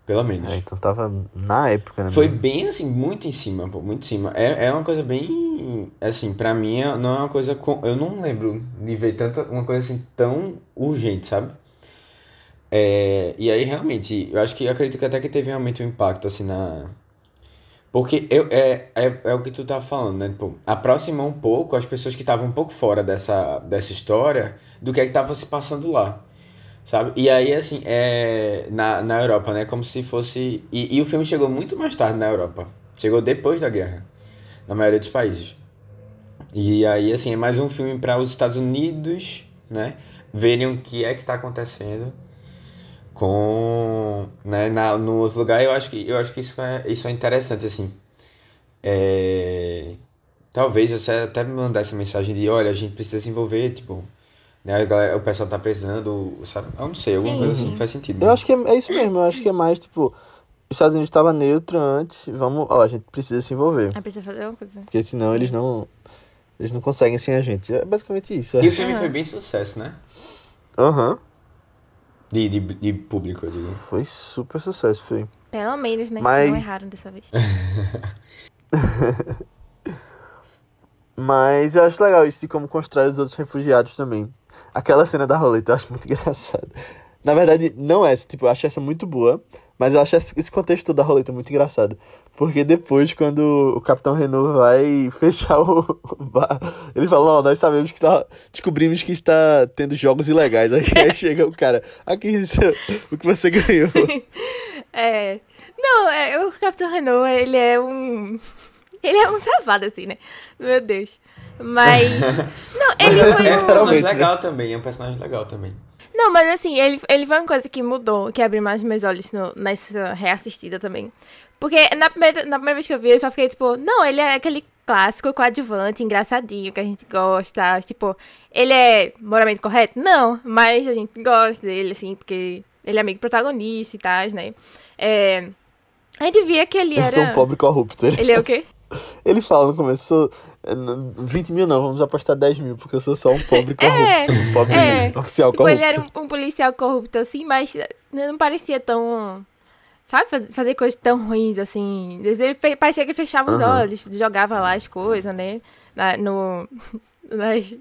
Pelo menos. É, então tava na época, né? Foi bem assim, muito em cima, pô, muito em cima. É, é uma coisa bem. Assim, pra mim é- não é uma coisa. com- Eu não lembro de ver tanta, uma coisa assim tão urgente, sabe? É, e aí, realmente, eu acho que eu acredito que até que teve realmente um impacto, assim, na. Porque eu, é, é, é o que tu tá falando, né? Tipo, aproximou um pouco as pessoas que estavam um pouco fora dessa, dessa história do que é que tava se passando lá, sabe? E aí, assim, é, na, na Europa, né? Como se fosse. E, e o filme chegou muito mais tarde na Europa. Chegou depois da guerra, na maioria dos países. E aí, assim, é mais um filme para os Estados Unidos, né? Verem o que é que tá acontecendo com, né, na, no outro lugar. Eu acho que, eu acho que isso é, isso é interessante, assim. É, talvez você até me mandar essa mensagem de, olha, a gente precisa se envolver, tipo, né, galera, o pessoal tá precisando, sabe? Eu não sei, alguma Sim, coisa sim. assim, faz sentido. Eu acho que é, é isso mesmo, eu acho que é mais tipo. Os Estados Unidos estava neutro antes, vamos. Ó, a gente precisa se envolver. Aí precisa fazer alguma coisa. Porque senão eles não. Eles não conseguem sem a gente. É basicamente isso. E é. o filme foi bem sucesso, né? Aham. De, de, de público, eu digo. Foi super sucesso, foi. Pelo menos, né? Mas- Não erraram dessa vez. Mas eu acho legal isso de como constrói os outros refugiados também. Aquela cena da roleta eu acho muito engraçado. Na verdade, não essa, tipo, eu acho essa muito boa, mas eu acho esse contexto da roleta muito engraçado. Porque depois, quando o Capitão Renault vai fechar o bar, ele fala, não, nós sabemos que tá. Descobrimos que está tendo jogos ilegais. Aí, aí chega o cara, aqui isso, o que você ganhou. É. Não, é, o Capitão Renault, ele é um. Ele é um safado, assim, né? Meu Deus. Mas. Não, ele É foi um um. personagem Literalmente, né? legal também, é um personagem legal também. Não, mas assim, ele, ele foi uma coisa que mudou, que abriu mais meus olhos no- nessa reassistida também. Porque na primeira, na primeira vez que eu vi, eu só fiquei tipo, não, ele é aquele clássico coadjuvante, engraçadinho, que a gente gosta. Tipo, ele é moralmente correto? Não, mas a gente gosta dele, assim, porque ele é amigo protagonista e tal, né? É, a gente via que ele Eu era. sou um pobre corrupto. Ele, Ele é o quê? ele fala no começo, sou. Eh, n- 20 mil não, vamos apostar 10 mil, porque eu sou só um pobre corrupto. um pobre é. oficial Tipo, corrupto. ele era um, um policial corrupto, assim, mas não parecia tão. Sabe, faz- fazer coisas tão ruins, assim. Ele parecia que ele fechava os olhos, jogava lá as coisas, né? Na, no. Nas,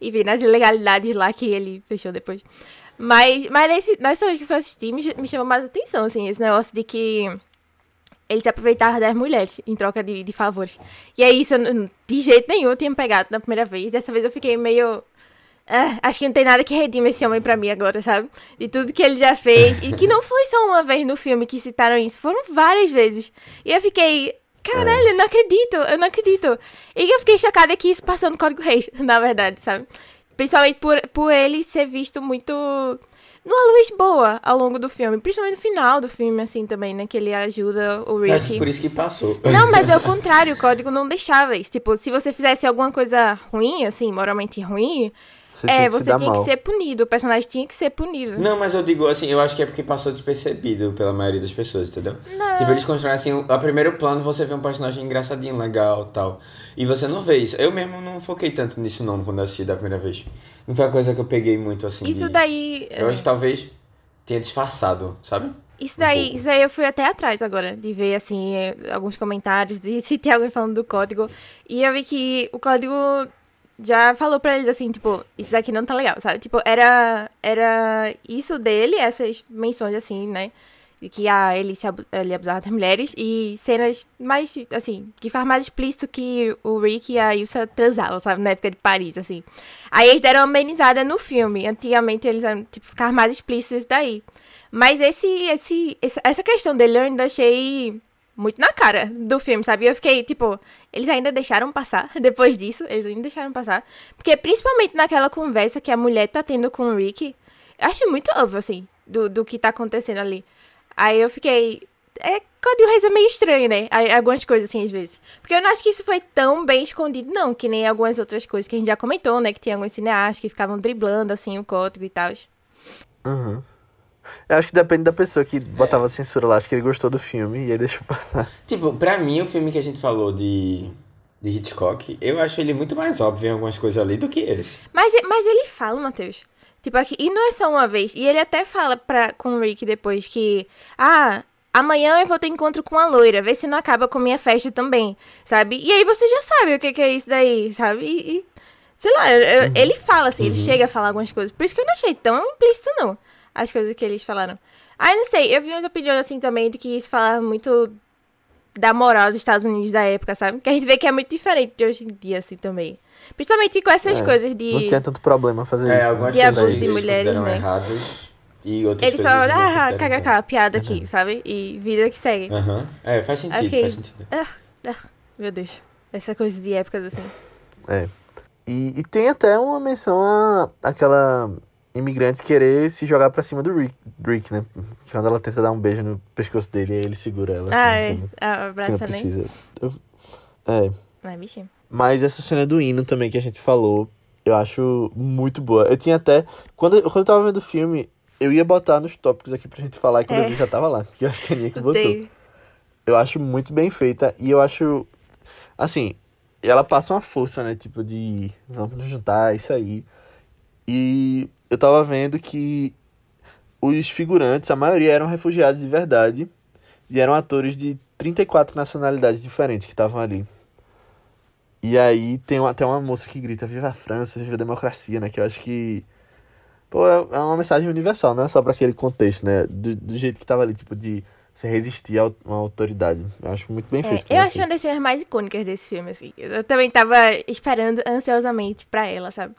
enfim, nas ilegalidades lá que ele fechou depois. Mas, mas nesse, nessa vez que eu fui assistir, me, me chamou mais atenção, assim, esse negócio de que ele se aproveitava das mulheres em troca de, de favores. E é isso, eu de jeito nenhum eu tinha pegado na primeira vez. Dessa vez eu fiquei meio. "Ah, acho que não tem nada que redima esse homem pra mim agora, sabe? De tudo que ele já fez. E que não foi só uma vez no filme que citaram isso, foram várias vezes. E eu fiquei. Caralho, eu não acredito, eu não acredito. E eu fiquei chocada que isso passou no Código Reis, na verdade, sabe? Principalmente por, por ele ser visto muito numa luz boa ao longo do filme. Principalmente no final do filme, assim, também, né? Que ele ajuda o acho que Rick. por isso que passou. Não, mas é o contrário, o código não deixava isso. Tipo, se você fizesse alguma coisa ruim, assim, moralmente ruim, Você é, que se você tinha que mal. ser punido. O personagem tinha que ser punido. Não, mas eu digo assim, eu acho que é porque passou despercebido pela maioria das pessoas, entendeu? Não. Tipo, eles constroem assim, a primeiro plano você vê um personagem engraçadinho, legal tal. E você não vê isso. Eu mesmo não foquei tanto nisso não quando eu assisti da primeira vez. Não foi uma coisa que eu peguei muito assim. Isso de- daí. Eu acho que talvez tenha disfarçado, sabe? Isso um daí, pouco. isso daí eu fui até atrás agora, de ver, assim, eh, alguns comentários, e se tem alguém falando do código. E eu vi que o código já falou pra eles, assim, tipo, isso daqui não tá legal, sabe? Tipo, era, era isso dele, essas menções, assim, né? De que, ah, ele, se ele abusava das mulheres, e cenas mais, assim, que ficava mais explícito que o Rick e a Ilsa transavam, sabe? Na época de Paris, assim. Aí eles deram uma amenizada no filme. Antigamente eles tipo, ficar mais explícitos isso daí. Mas esse, esse- essa questão dele eu ainda achei muito na cara do filme, sabe? Eu fiquei, tipo, eles ainda deixaram passar depois disso, eles ainda deixaram passar. Porque principalmente naquela conversa que a mulher tá tendo com o Rick, eu acho muito óbvio, assim, do, do que tá acontecendo ali. Aí eu fiquei. É, Código Reis é meio estranho, né? Algumas coisas assim, às vezes. Porque eu não acho que isso foi tão bem escondido, não. Que nem algumas outras coisas que a gente já comentou, né? Que tinha alguns cineastas que ficavam driblando, assim, o código e tal. Uhum. Eu acho que depende da pessoa que botava censura lá. Acho que ele gostou do filme e aí deixou passar. Tipo, pra mim o filme que a gente falou de, de Hitchcock, eu acho ele muito mais óbvio em algumas coisas ali do que esse. Mas, mas ele fala, Matheus. Tipo, aqui, e não é só uma vez. E ele até fala pra, com o Rick depois que. Ah, amanhã eu vou ter encontro com a loira, vê se não acaba com minha festa também, sabe? E aí você já sabe o que, que é isso daí, sabe? E, e sei lá, eu- Uhum. ele fala assim, ele chega a falar algumas coisas. Por isso que eu não achei tão implícito, não, as coisas que eles falaram. Ah, não sei, eu vi umas opiniões assim também de que isso falava muito da moral dos Estados Unidos da época, sabe? Que a gente vê que é muito diferente de hoje em dia, assim, também. Principalmente com essas É, coisas de... Não tinha tanto problema fazer É, isso. algumas De abuso eles de mulheres, né? erradas e outras Ele só, ah, kkk, piada aqui, sabe? E vida que segue. Aham. É, faz sentido, Ok. faz sentido. Ah, ah, meu Deus. Essa coisa de épocas assim. É. E, e tem até uma menção a aquela imigrante querer se jogar pra cima do Rick, Rick, né? Quando ela tenta dar um beijo no pescoço dele, aí ele segura ela. assim, é. dizendo Ah, que não abraça, né? precisa. Eu- É. Ai, bichinho. Mas essa cena do hino também que a gente falou, eu acho muito boa. Eu tinha até. Quando, eu- quando eu tava vendo o filme, eu ia botar nos tópicos aqui pra gente falar e quando É. eu vi já tava lá. Que eu acho que a Nia que botou. Eu acho muito bem feita e eu acho. Assim, ela passa uma força, né? Tipo de. Vamos nos juntar, isso aí. E eu tava vendo que os figurantes, a maioria eram refugiados de verdade. E eram atores de 34 nacionalidades diferentes que estavam ali. E aí tem uma- até uma moça que grita Viva a França, viva a democracia, né? Que eu acho que. Pô, é é uma mensagem universal, não é só pra aquele contexto, né? Do, do jeito que tava ali, tipo, de você resistir a uma autoridade. Eu acho muito bem É, feito. eu como é acho uma feito. das cenas mais icônicas desse filme, assim. Eu também tava esperando ansiosamente pra ela, sabe?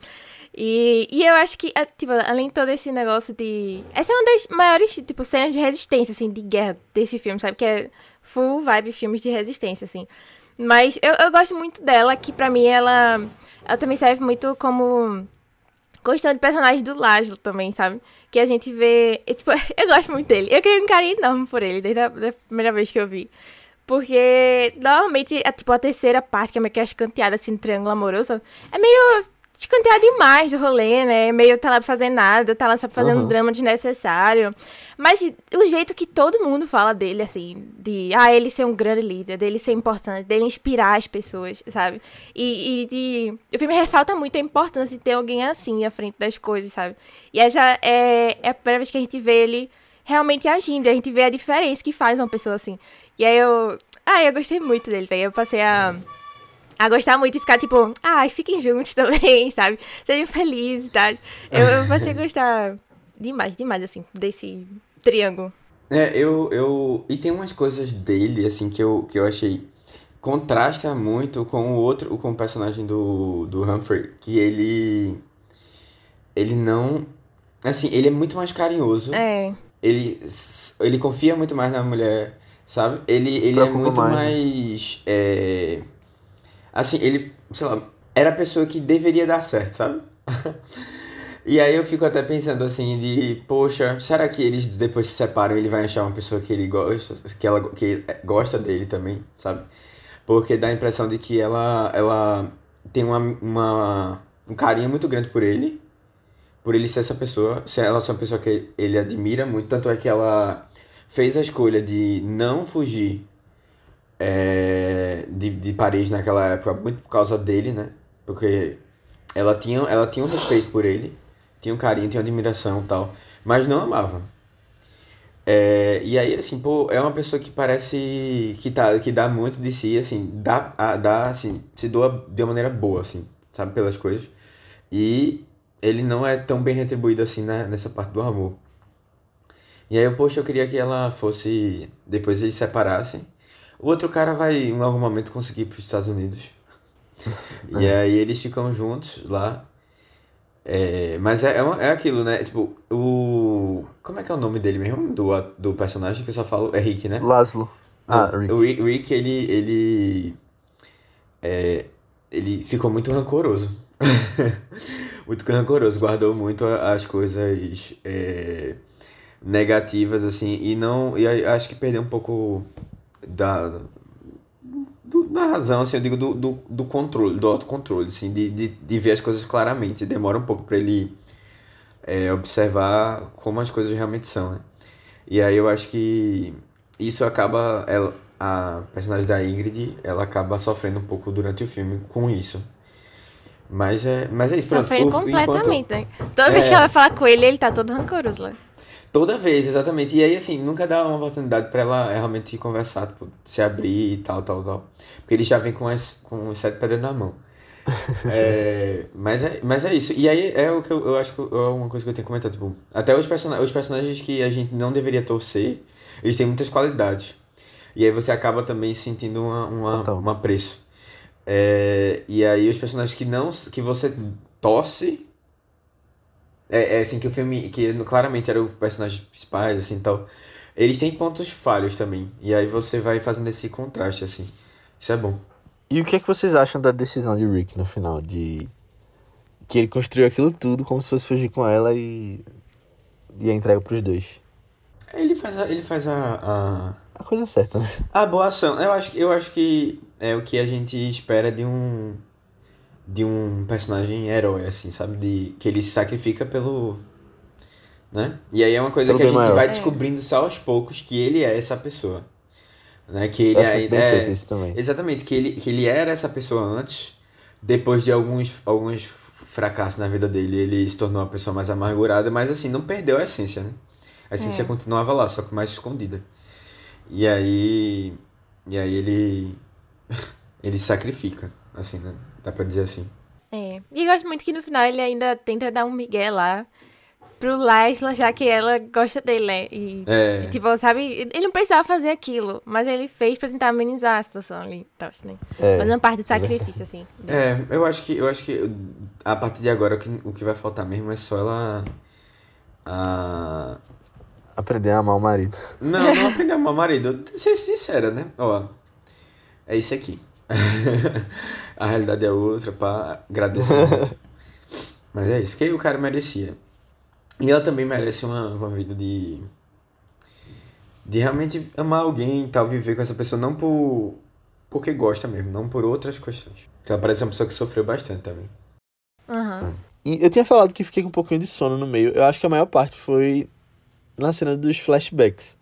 E, e eu acho que, é, tipo, além de todo esse negócio de... Essa é uma das maiores, tipo, cenas de resistência, assim, de guerra desse filme, sabe? Que é full vibe filmes de resistência, assim. Mas eu, eu gosto muito dela, que pra mim ela, ela também serve muito como questão de personagem do Laszlo também, sabe? Que a gente vê. tipo, eu gosto muito dele. Eu criei um carinho enorme por ele, desde a da primeira vez que eu vi. Porque normalmente, é, tipo, a terceira parte, que é meio que a escanteada assim no triângulo amoroso, é meio escanteado demais do rolê, né? Meio tá lá pra fazer nada, tá lá só fazendo Uhum. drama desnecessário. Mas o jeito que todo mundo fala dele, assim, de ah, ele ser um grande líder, dele ser importante, dele inspirar as pessoas, sabe? E, e de- o filme ressalta muito a importância de ter alguém assim à frente das coisas, sabe? E já é, é a primeira vez que a gente vê ele realmente agindo, e a gente vê a diferença que faz uma pessoa assim. E aí eu. Ah, eu gostei muito dele, velho. Eu passei a. A gostar muito e ficar tipo, ai, fiquem juntos também, sabe? Sejam felizes, tá? Eu, eu passei a gostar demais, demais, assim, desse triângulo. É, eu, eu. E tem umas coisas dele, assim, que eu, que eu achei. Contrasta muito com o outro, com o personagem do, do Humphrey, que ele. Ele não. Assim, ele é muito mais carinhoso. É. Ele, ele confia muito mais na mulher, sabe? Ele, ele é muito mais, né? mais. é, Assim, ele, sei lá, era a pessoa que deveria dar certo, sabe? E aí eu fico até pensando assim de, poxa, será que eles depois se separam ele vai achar uma pessoa que ele gosta, que ela que gosta dele também, sabe? Porque dá a impressão de que ela ela tem uma, uma um carinho muito grande por ele, por ele ser essa pessoa, ser ela ser uma pessoa que ele admira muito, tanto é que ela fez a escolha de não fugir é, de, de Paris naquela época, muito por causa dele, né? Porque ela tinha, ela tinha um respeito por ele, tinha um carinho, tinha admiração e tal, mas não amava. É, e aí, assim, pô, é uma pessoa que parece que, tá, que dá muito de si, assim, dá, dá, assim, se doa de uma maneira boa, assim, sabe, pelas coisas. E ele não é tão bem retribuído assim né, nessa parte do amor. E aí, poxa, eu queria que ela fosse. Depois eles se separassem. O outro cara vai em algum momento conseguir ir para os Estados Unidos. E aí eles ficam juntos lá. É, mas é, é, é aquilo, né? Tipo, o. Como é que é o nome dele mesmo? Do, do personagem que eu só falo? É Rick, né? Laszlo. Ah, O- Rick. O Rick, Rick, ele, ele, é, ele ficou muito rancoroso. muito rancoroso, guardou muito as coisas é, negativas, assim, e não, e acho que perdeu um pouco da, do- da razão, assim, eu digo do, do, do controle, do autocontrole, assim, de, de, de ver as coisas claramente. Demora um pouco para ele é, observar como as coisas realmente são, né? E aí eu acho que isso acaba, ela, a personagem da Ingrid, ela acaba sofrendo um pouco durante o filme com isso. Mas é, mas é isso. Sofrendo o- enquanto- completamente, né? Toda vez É. que ela fala com ele, ele tá todo rancoroso lá. Toda vez, exatamente. E aí, assim, nunca dá uma oportunidade pra ela realmente conversar, tipo, se abrir e tal, tal, tal. Porque ele já vem com as, com os sete pedras na mão. É, mas, é, mas é isso. E aí é o que eu, eu acho que é uma coisa que eu tenho que comentar. Tipo, até os, person os personagens que a gente não deveria torcer, eles têm muitas qualidades. E aí você acaba também sentindo uma, uma, Total. um apreço. É, e aí os personagens que não que você torce. É, é assim que o filme. Que claramente eram os personagens principais, assim tal. Eles têm pontos falhos também. E aí você vai fazendo esse contraste, assim. Isso é bom. E o que é que vocês acham da decisão de Rick no final? De que ele construiu aquilo tudo como se fosse fugir com ela e, e a entrega pros dois. Ele faz a, ele faz a, a, A coisa certa, né? a boa ação. Eu acho, eu acho que é o que a gente espera de um de um personagem herói, assim, sabe? De, que ele se sacrifica pelo. Né? E aí é uma coisa Pelo que a gente maior. vai É. descobrindo só aos poucos que ele é essa pessoa. Né? Que Eu ele bem é, feito isso também. Exatamente, que ele, que ele era essa pessoa antes, depois de alguns, alguns fracassos na vida dele, ele se tornou uma pessoa mais amargurada, mas assim, não perdeu a essência, né? A essência É. continuava lá, só que mais escondida. E aí. E aí ele. Ele se sacrifica, assim, né? Dá pra dizer assim. É. E eu gosto muito que no final ele ainda tenta dar um migué lá pro Laszlo, já que ela gosta dele, né? E, É. e, tipo, sabe, ele não precisava fazer aquilo, mas ele fez pra tentar amenizar a situação ali. Tal, né? É, Mas uma parte de sacrifício, assim. É, eu acho que eu acho que a partir de agora o que, o que vai faltar mesmo é só ela. A, aprender a amar o marido. Não, não aprender a amar marido. Ser sincera, né? Ó, é isso aqui. a realidade é outra, pá, agradecimento. Mas é isso, que o cara merecia. E ela também merece uma, uma vida de. De realmente amar alguém e tal, viver com essa pessoa, não por. Porque gosta mesmo, não por outras questões. Porque ela parece uma pessoa que sofreu bastante também. Aham. E eu tinha falado que fiquei com um pouquinho de sono no meio. Eu acho que a maior parte foi na cena dos flashbacks.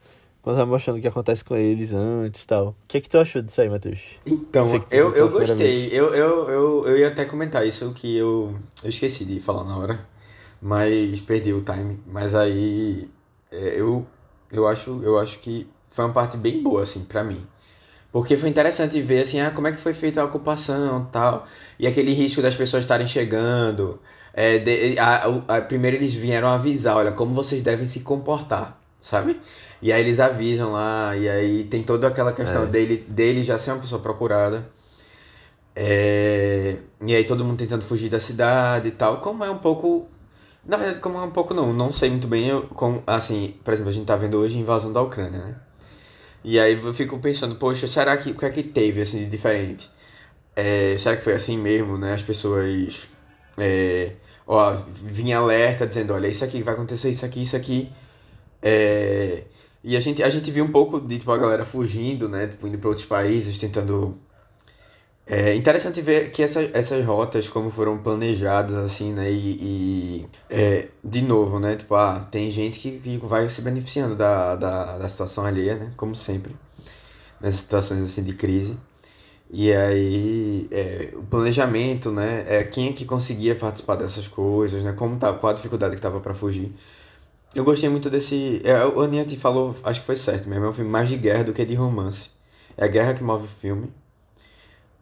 Quando tava mostrando o que acontece com eles antes e tal. O que é que tu achou disso aí, Matheus? Então, eu, eu gostei. Eu, eu, eu, eu ia até comentar isso que eu, eu esqueci de falar na hora. Mas perdi o time. Mas aí é, eu, eu, acho, eu acho que foi uma parte bem boa, assim, pra mim. Porque foi interessante ver, assim, ah, como é que foi feita a ocupação tal. E aquele risco das pessoas estarem chegando. É, de- a- a- primeiro eles vieram avisar, olha, como vocês devem se comportar, sabe? E aí eles avisam lá, e aí tem toda aquela questão É. dele, dele já ser uma pessoa procurada. É, e aí todo mundo tentando fugir da cidade e tal, como é um pouco. Na verdade, como é um pouco não, não sei muito bem, eu, como, assim, por exemplo, a gente tá vendo hoje a invasão da Ucrânia, né? E aí eu fico pensando, poxa, será que o que é que teve assim de diferente? É, será que foi assim mesmo, né? As pessoas é, ó, vinha alerta dizendo, olha, isso aqui vai acontecer, isso aqui, isso aqui. É, e a gente, a gente viu um pouco de tipo, a galera fugindo, né? Tipo, indo para outros países, tentando. É interessante ver que essa, essas rotas, como foram planejadas, assim, né? E, e, é, de novo, né? Tipo, ah, tem gente que, que vai se beneficiando da, da, da situação alheia, né? Como sempre, nessas situações assim de crise. E aí, é, o planejamento, né? É, quem é que conseguia participar dessas coisas, né? Como tá, qual a dificuldade que tava para fugir. Eu gostei muito desse. É, o Aninha te falou, acho que foi certo mesmo. É um filme mais de guerra do que de romance. É a guerra que move o filme.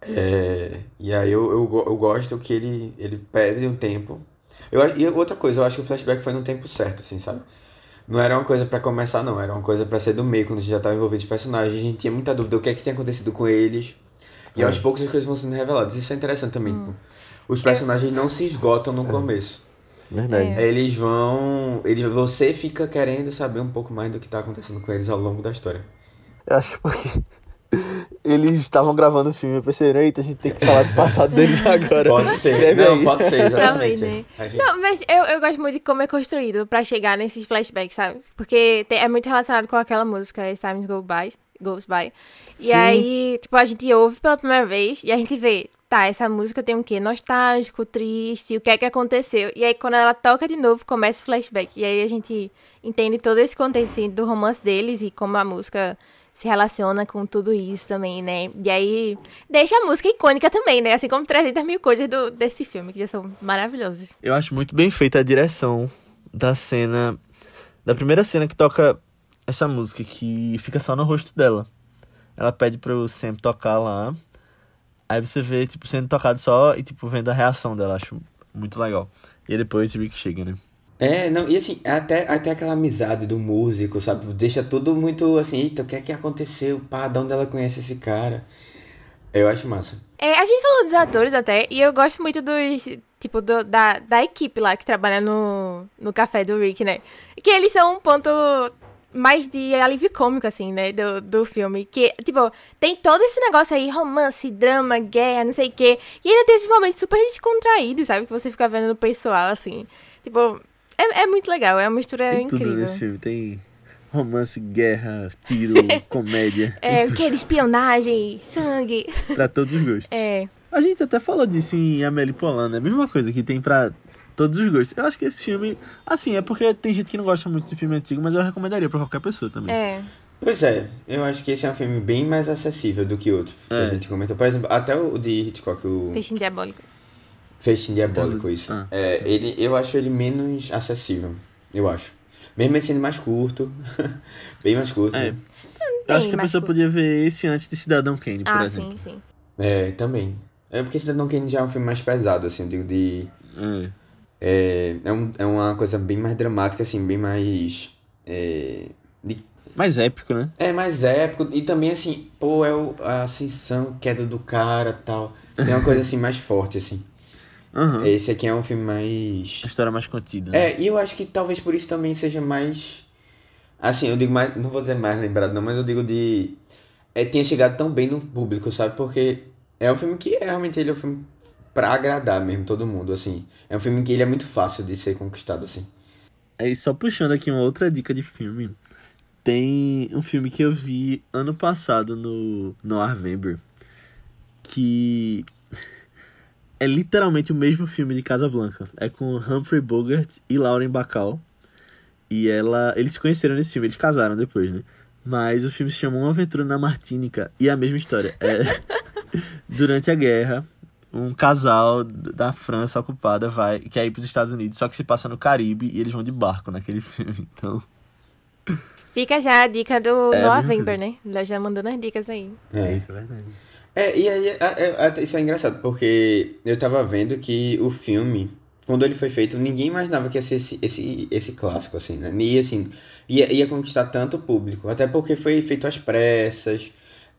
É, e aí eu, eu, eu gosto que ele, ele perde um tempo. Eu, e outra coisa, eu acho que o flashback foi no tempo certo, assim, sabe? Não era uma coisa pra começar, não. Era uma coisa pra ser do meio, quando a gente já tava envolvido os personagens. A gente tinha muita dúvida do que é que tinha acontecido com eles. E É. aos poucos as coisas vão sendo reveladas. Isso é interessante também. tipo, Os personagens não se esgotam no começo. Verdade. É. Eles vão. Eles, você fica querendo saber um pouco mais do que tá acontecendo com eles ao longo da história. Eu acho que porque eles estavam gravando o filme. Eu pensei, eita, a gente tem que falar do passado deles agora. Pode ser. Não, aí. pode ser, exatamente. Também, né? Gente- Não, mas eu, eu gosto muito de como é construído pra chegar nesses flashbacks, sabe? Porque tem- é muito relacionado com aquela música, As Times Go By, Goes By. E Sim. aí, tipo, a gente ouve pela primeira vez e a gente vê, tá, essa música tem um quê? Nostálgico, triste, o que é que aconteceu? E aí, quando ela toca de novo, começa o flashback. E aí a gente entende todo esse contexto do romance deles e como a música se relaciona com tudo isso também, né? E aí, deixa a música icônica também, né? Assim como 300 mil coisas do, desse filme, que já são maravilhosas. Eu acho muito bem feita a direção da cena Da primeira cena que toca essa música, que fica só no rosto dela. Ela pede pro Sam tocar lá. Aí você vê, tipo, sendo tocado só e, tipo, vendo a reação dela. Acho muito legal. E aí depois o Rick chega, né? É, não, e assim, até, até aquela amizade do músico, sabe? Deixa tudo muito assim, eita, o que é que aconteceu? Pá, de onde ela conhece esse cara? Eu acho massa. É, a gente falou dos atores até, e eu gosto muito dos. Tipo, do- da, da equipe lá que trabalha no, no café do Rick, né? Que eles são um ponto mais de alívio cômico, assim, né? Do, do filme. Que, tipo, tem todo esse negócio aí, romance, drama, guerra, não sei o quê. E ainda tem esses momentos super descontraídos, sabe? Que você fica vendo no pessoal, assim. Tipo, é, é muito legal, é uma mistura Tem tudo incrível. nesse filme. Tem romance, guerra, tiro, comédia. É, o que? Espionagem, sangue. Pra todos os gostos. É. A gente até falou disso em Amélie Poulain, é a mesma coisa que tem pra todos os gostos. Eu acho que esse filme, assim, é porque tem gente que não gosta muito de filme antigo, mas eu recomendaria pra qualquer pessoa também. É. Pois é, eu acho que esse é um filme bem mais acessível do que outros que É. a gente comentou. Por exemplo, até o de Hitchcock, o Peixinho diabólico. Festim Diabólico, isso. Ah, é, ele, eu acho ele menos acessível, eu acho. Mesmo ele sendo mais curto, bem mais curto. É. né? Eu acho que a pessoa curto. podia ver esse antes de Cidadão Kane, por Ah, exemplo. sim, sim. É, também. É porque Cidadão Kane já é um filme mais pesado, assim, eu digo, de... É. É, é, um, é uma coisa bem mais dramática, assim, bem mais... É, de Mais épico, né? É mais épico e também assim, pô, é o, a ascensão, queda do cara tal. Tem uma coisa assim mais forte, assim. Aham. Esse aqui é um filme mais. Uma história mais contida. né? É, e eu acho que talvez por isso também seja mais. Assim, eu digo mais. Não vou dizer mais lembrado, não, mas eu digo de. É, tenha chegado tão bem no público, sabe? Porque é um filme que é, realmente ele é um filme pra agradar mesmo todo mundo, assim. É um filme que ele é muito fácil de ser conquistado, assim. Aí, só puxando aqui uma outra dica de filme. Tem um filme que eu vi ano passado no, no Arvember. Que é literalmente o mesmo filme de Casablanca. É com Humphrey Bogart e Lauren Bacall. E ela, eles se conheceram nesse filme, eles casaram depois, né? Mas o filme se chama Uma Aventura na Martínica e é a mesma história. É durante a guerra, um casal da França ocupada vai quer ir para os Estados Unidos, só que se passa no Caribe e eles vão de barco naquele filme. Então, Fica já a dica do É, Noah mesmo Vember, né? Já mandando as dicas aí. É. Eita, verdade. É, e aí, é- é- isso é engraçado, porque eu tava vendo que o filme, quando ele foi feito, ninguém imaginava que ia ser esse, esse, esse clássico, assim, né? E assim, ia, ia conquistar tanto público, até porque foi feito às pressas,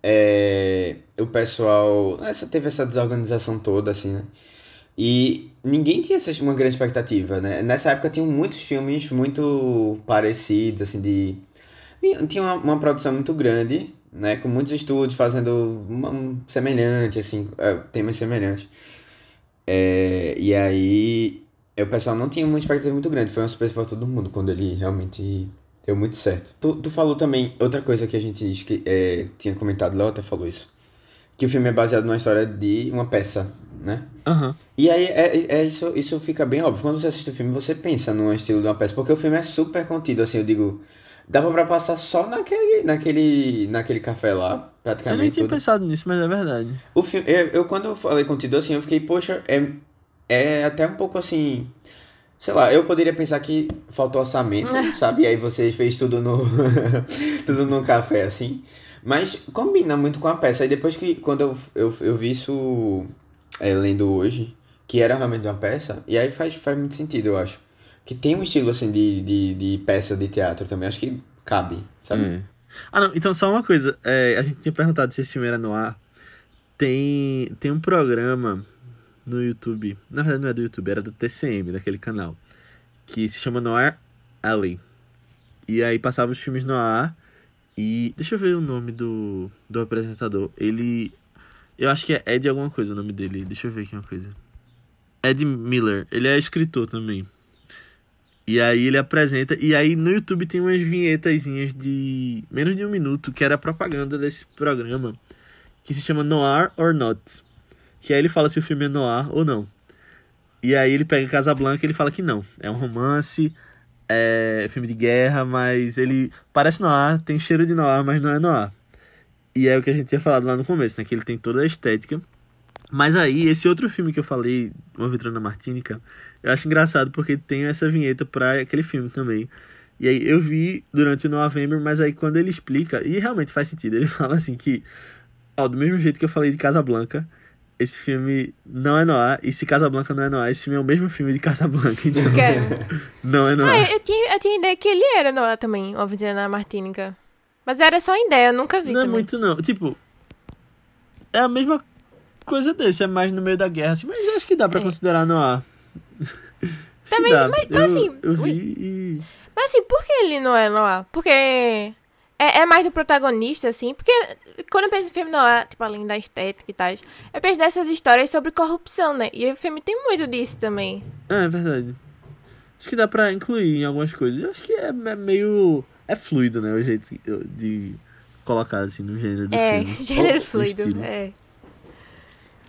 é, o pessoal, essa, teve essa desorganização toda, assim, né? E ninguém tinha essa, uma grande expectativa, né? Nessa época tinham muitos filmes muito parecidos, assim, de... Tinha uma, uma produção muito grande, né? Com muitos estúdios fazendo uma- um semelhante, assim, é, temas semelhantes. É, e aí, o pessoal não tinha uma expectativa muito grande. Foi uma surpresa para todo mundo quando ele realmente deu muito certo. Tu, tu falou também, outra coisa que a gente esque- é, tinha comentado, Léo até falou isso. Que o filme é baseado numa história de uma peça, né? Aham. E aí, é, é isso, isso fica bem óbvio. Quando você assiste o filme, você pensa no estilo de uma peça. Porque o filme é super contido, assim, eu digo... Dava pra passar só naquele, naquele, naquele café lá, Eu nem praticamente. tinha tudo. pensado nisso, mas é verdade. O filme, eu, eu- quando eu falei contido assim, eu fiquei, poxa, é, é até um pouco assim. Sei lá, eu poderia pensar que faltou orçamento, sabe? E aí você fez tudo no. tudo no café, assim. Mas combina muito com a peça. Aí depois que. Quando eu, eu, eu vi isso é, lendo hoje, que era realmente uma peça, e aí faz, faz muito sentido, eu acho. Que tem um estilo assim de, de, de peça de teatro também. Acho que cabe, sabe? É. Ah, não, então só uma coisa. é, a gente tinha perguntado se esse filme era no ar. Tem, tem um programa no YouTube. Na verdade, não é do YouTube, era do TCM, daquele canal. Que se chama Noir Alley. E aí passava os filmes no ar. E. Deixa eu ver o nome do, do apresentador. Ele. Eu acho que é Ed alguma coisa o nome dele. Deixa eu ver aqui uma coisa. Ed Miller. Ele é escritor também. E aí ele apresenta. E aí no YouTube tem umas vinhetazinhas de menos de um minuto, que era propaganda desse programa, que se chama Noir or Not. Que aí ele fala se o filme é noir ou não. E aí ele pega Casablanca e ele fala que não. É um romance, é filme de guerra, mas ele parece noir, tem cheiro de noir, mas não é noir. E é o que a gente tinha falado lá no começo, né? Que ele tem toda a estética. Mas aí, esse outro filme que eu falei, Uma Vitrina Martínica, eu acho engraçado porque tem essa vinheta pra aquele filme também. E aí eu vi durante o November, mas aí quando ele explica, e realmente faz sentido, ele fala assim que, ó, do mesmo jeito que eu falei de Casablanca, esse filme não é noir, e se Casablanca não é noir, esse filme é o mesmo filme de Casablanca, então Que- não é Ah, noir. eu, eu tinha, eu tinha ideia que ele era Noah também, o Aventura na Martínica. Mas era só ideia, eu nunca vi Não é também. muito não, tipo, é a mesma coisa desse, é mais no meio da guerra, assim, mas acho que dá pra É. considerar noir. Também, mas- mas eu, assim, Eu vi e... Mas assim, por que ele não é Noah? Porque é, é mais do protagonista, assim. Porque quando eu penso em filme Noah, tipo, além da estética e tal, eu penso nessas histórias sobre corrupção, né? E o filme tem muito disso também. É, é verdade. Acho que dá pra incluir em algumas coisas. Eu acho que é, é meio. É fluido, né? O jeito de- colocar assim no gênero do é, filme. gênero no fluido. estilo. É.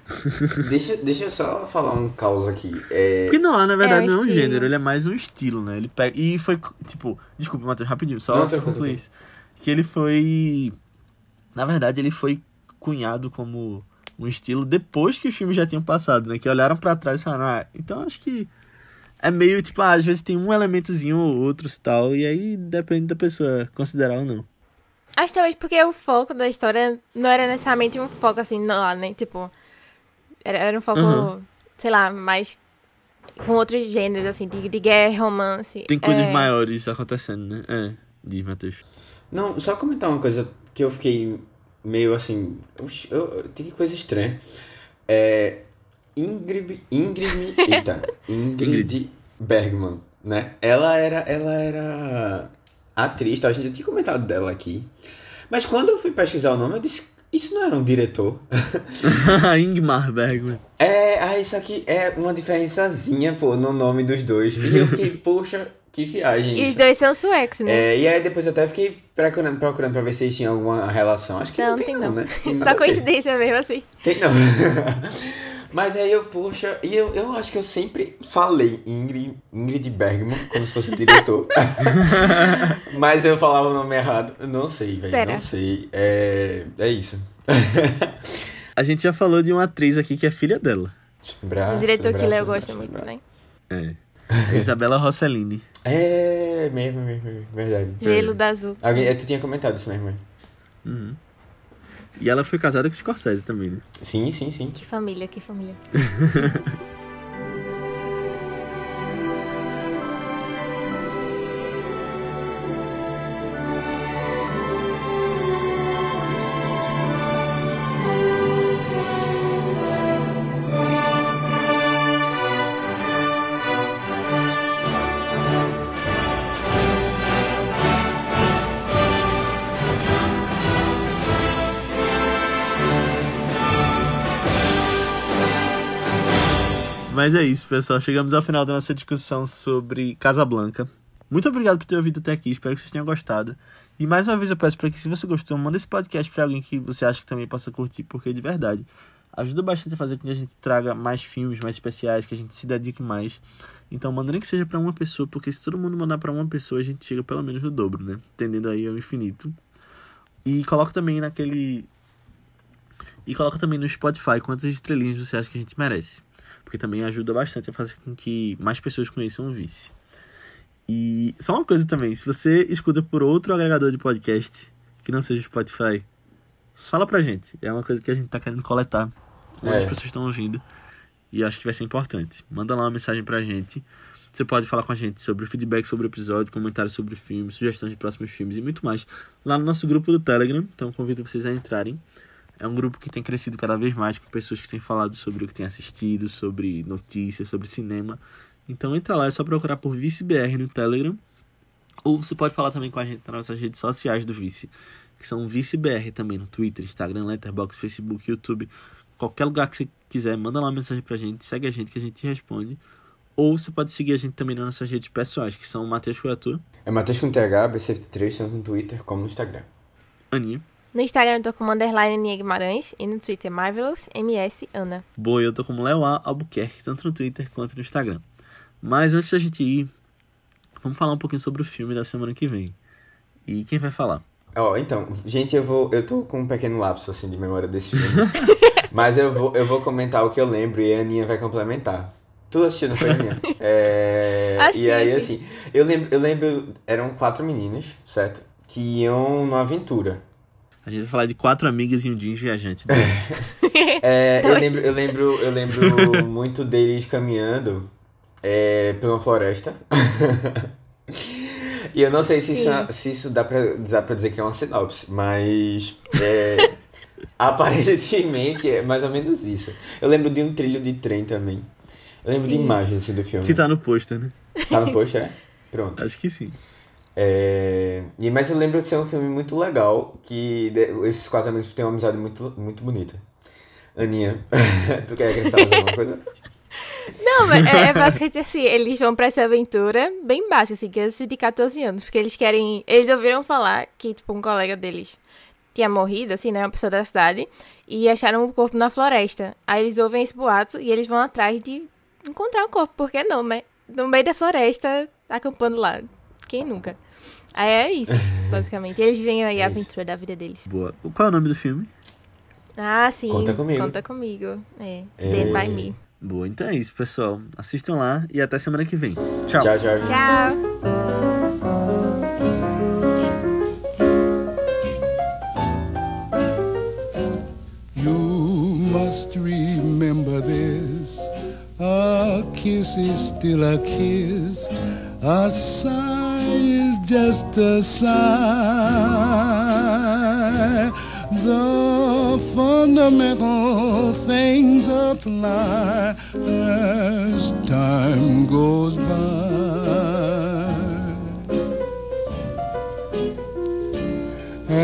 Deixa, deixa eu só falar um caos aqui. É, Porque não, na verdade, É, o não é um gênero, ele é mais um estilo, né? Ele pega. E foi, tipo, desculpa, Matheus, rapidinho, só Não, pra tranquilo, concluir isso. Que ele foi. Na verdade, ele foi cunhado como um estilo depois que os filmes já tinham passado, né? Que olharam pra trás e falaram, ah, então acho que. É meio tipo, ah, às vezes tem um elementozinho ou outro e tal, e aí depende da pessoa considerar ou não. Acho que talvez porque o foco da história não era necessariamente um foco assim, não, né? Tipo, era, era um foco, Uhum. sei lá, mais com outros gêneros, assim, de, de guerra, romance. Tem coisas é, maiores acontecendo, né? É, diz, Matheus. Não, só comentar uma coisa que eu fiquei meio assim. Eu, eu, tem que coisa estranha. É. Ingrid. Ingrid. Eita. Ingrid Bergman, né? Ela era. Ela era. Atriz, tá? a gente já tinha comentado dela aqui. Mas quando eu fui pesquisar o nome, eu disse. Isso não era um diretor. Ingmar Bergman. É, ah, isso aqui é uma diferençazinha, pô, no nome dos dois. E eu fiquei, poxa, que viagem. E os dois são suecos, né? É, e aí depois eu até fiquei procurando, procurando pra ver se eles tinham alguma relação. Acho que não, Não, tem, tem não, não. né? Tem Só coincidência mesmo, assim. Tem não. Mas aí eu, poxa, e eu, eu acho que eu sempre falei Ingrid, Ingrid Bergman como se fosse o diretor. Mas eu falava o nome errado. Não sei, velho. Não sei. É, é isso. A gente já falou de uma atriz aqui que é filha dela. Lembrar, o diretor lembrar, que Léo lembrar, gosta muito, né? É. Isabela Rossellini. É, mesmo, mesmo, mesmo, verdade. Velo da azul. Alguém, é, tu tinha comentado isso mesmo, né? Uhum. E ela foi casada com o Scorsese também, né? Sim, sim, sim. Que família, que família. Mas é isso, pessoal. Chegamos ao final da nossa discussão sobre Casablanca. Muito obrigado por ter ouvido até aqui. Espero que vocês tenham gostado. E mais uma vez eu peço para que, se você gostou, manda esse podcast para alguém que você acha que também possa curtir, porque de verdade ajuda bastante a fazer com que a gente traga mais filmes mais especiais, que a gente se dedique mais. Então, manda nem que seja para uma pessoa, porque se todo mundo mandar para uma pessoa, a gente chega pelo menos no dobro, né? Tendendo aí ao infinito. E coloca também naquele. E coloca também no Spotify quantas estrelinhas você acha que a gente merece. Porque também ajuda bastante a fazer com que mais pessoas conheçam o Vice. E só uma coisa também, se você escuta por outro agregador de podcast que não seja o Spotify, fala pra gente. É uma coisa que a gente tá querendo coletar. Quantas É. pessoas estão ouvindo. E acho que vai ser importante. Manda lá uma mensagem pra gente. Você pode falar com a gente sobre feedback sobre o episódio, comentários sobre o filme, sugestões de próximos filmes e muito mais. Lá no nosso grupo do Telegram. Então convido vocês a entrarem. É um grupo que tem crescido cada vez mais com pessoas que têm falado sobre o que têm assistido, sobre notícias, sobre cinema. Então entra lá, é só procurar por ViceBR no Telegram. Ou você pode falar também com a gente nas nossas redes sociais do Vice, que são ViceBR também no Twitter, Instagram, Letterboxd, Facebook, YouTube. Qualquer lugar que você quiser, manda lá uma mensagem pra gente, segue a gente que a gente responde. Ou você pode seguir a gente também nas nossas redes pessoais, que são Matheus Coiatu, É Matheus com TH, B73, tanto no Twitter como no Instagram. Aninha, No Instagram eu tô como underline Nia Guimarães e no Twitter Marvelous MS Ana. Boa, eu tô como Leo A. Albuquerque, tanto no Twitter quanto no Instagram. Mas antes da gente ir, vamos falar um pouquinho sobre o filme da semana que vem. E quem vai falar? Ó, então, gente, eu vou. Eu tô com um pequeno lapso assim de memória desse filme. mas eu vou, eu vou comentar o que eu lembro e a Aninha vai complementar. Tu assistiu, não foi, Aninha? É, Assisti, e aí, assisti. assim, Eu lembro, eu lembro, eram quatro meninas, certo? Que iam numa aventura. A gente vai falar de quatro amigas e um jeans viajante. Né? É, eu lembro, eu lembro, eu lembro muito deles caminhando é, pela floresta. e eu não sei se isso, é- se isso dá, pra, dá pra dizer que é uma sinopse, mas é, aparentemente é mais ou menos isso. Eu lembro de um trilho de trem também. Eu lembro de Sim. imagens assim, do filme. Que tá no pôster, né? Tá no post, é? Pronto. Acho que sim. É, e, mas eu lembro de ser um filme muito legal, que esses quatro amigos têm uma amizade muito, muito bonita. Aninha, tu quer acrescentar mais alguma coisa? Não, é, é basicamente assim, eles vão pra essa aventura bem básica, assim, crianças de 14 anos, porque eles querem, eles ouviram falar que, tipo, um colega deles tinha morrido, assim, né, uma pessoa da cidade, e acharam o corpo na floresta. Aí eles ouvem esse boato e eles vão atrás de encontrar o corpo, por que não, né? No meio da floresta, acampando lá. Quem nunca? Aí é isso, basicamente. Eles vivem aí a É isso. aventura da vida deles. Boa. Qual é o nome do filme? Ah, sim. Conta comigo. Conta comigo. É, É. Stand By Me. Boa, então é isso, pessoal. Assistam lá e até semana que vem. Tchau. Tchau, tchau. Tchau! Must remember this. A kiss is still a kiss. A sigh is just a sigh. The fundamental things apply as time goes by.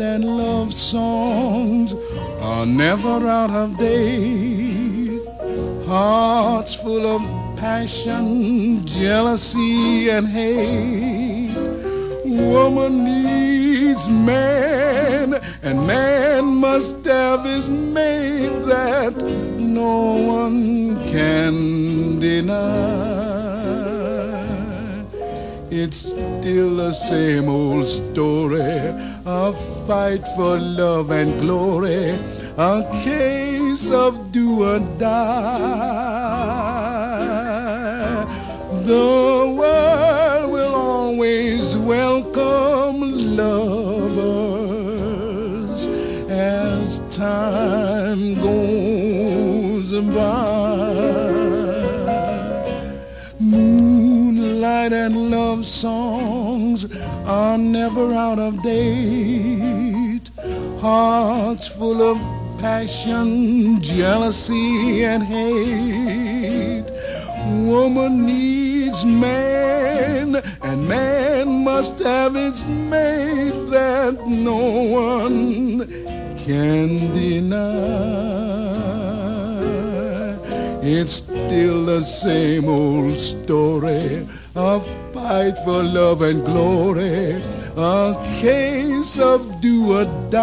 And love songs are never out of date. Hearts full of passion, jealousy, and hate. Woman needs man, and man must have his mate that no one can deny. It's still the same old story. A fight for love and glory. A case of do or die. The world will always welcome lovers as time goes by. Moonlight and love songs are never out of date. Hearts full of passion, jealousy, and hate. Woman needs man, and man must have its mate that no one can deny. It's still the same old story. A fight for love and glory. A case of do or die.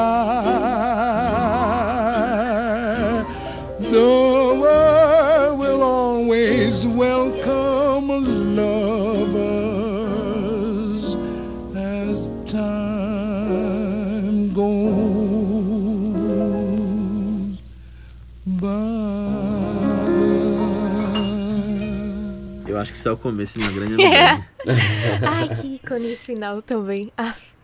The world will always welcome lovers Eu acho que isso é o começo de uma grande amizade. Ai, que ícone esse final também. Ah.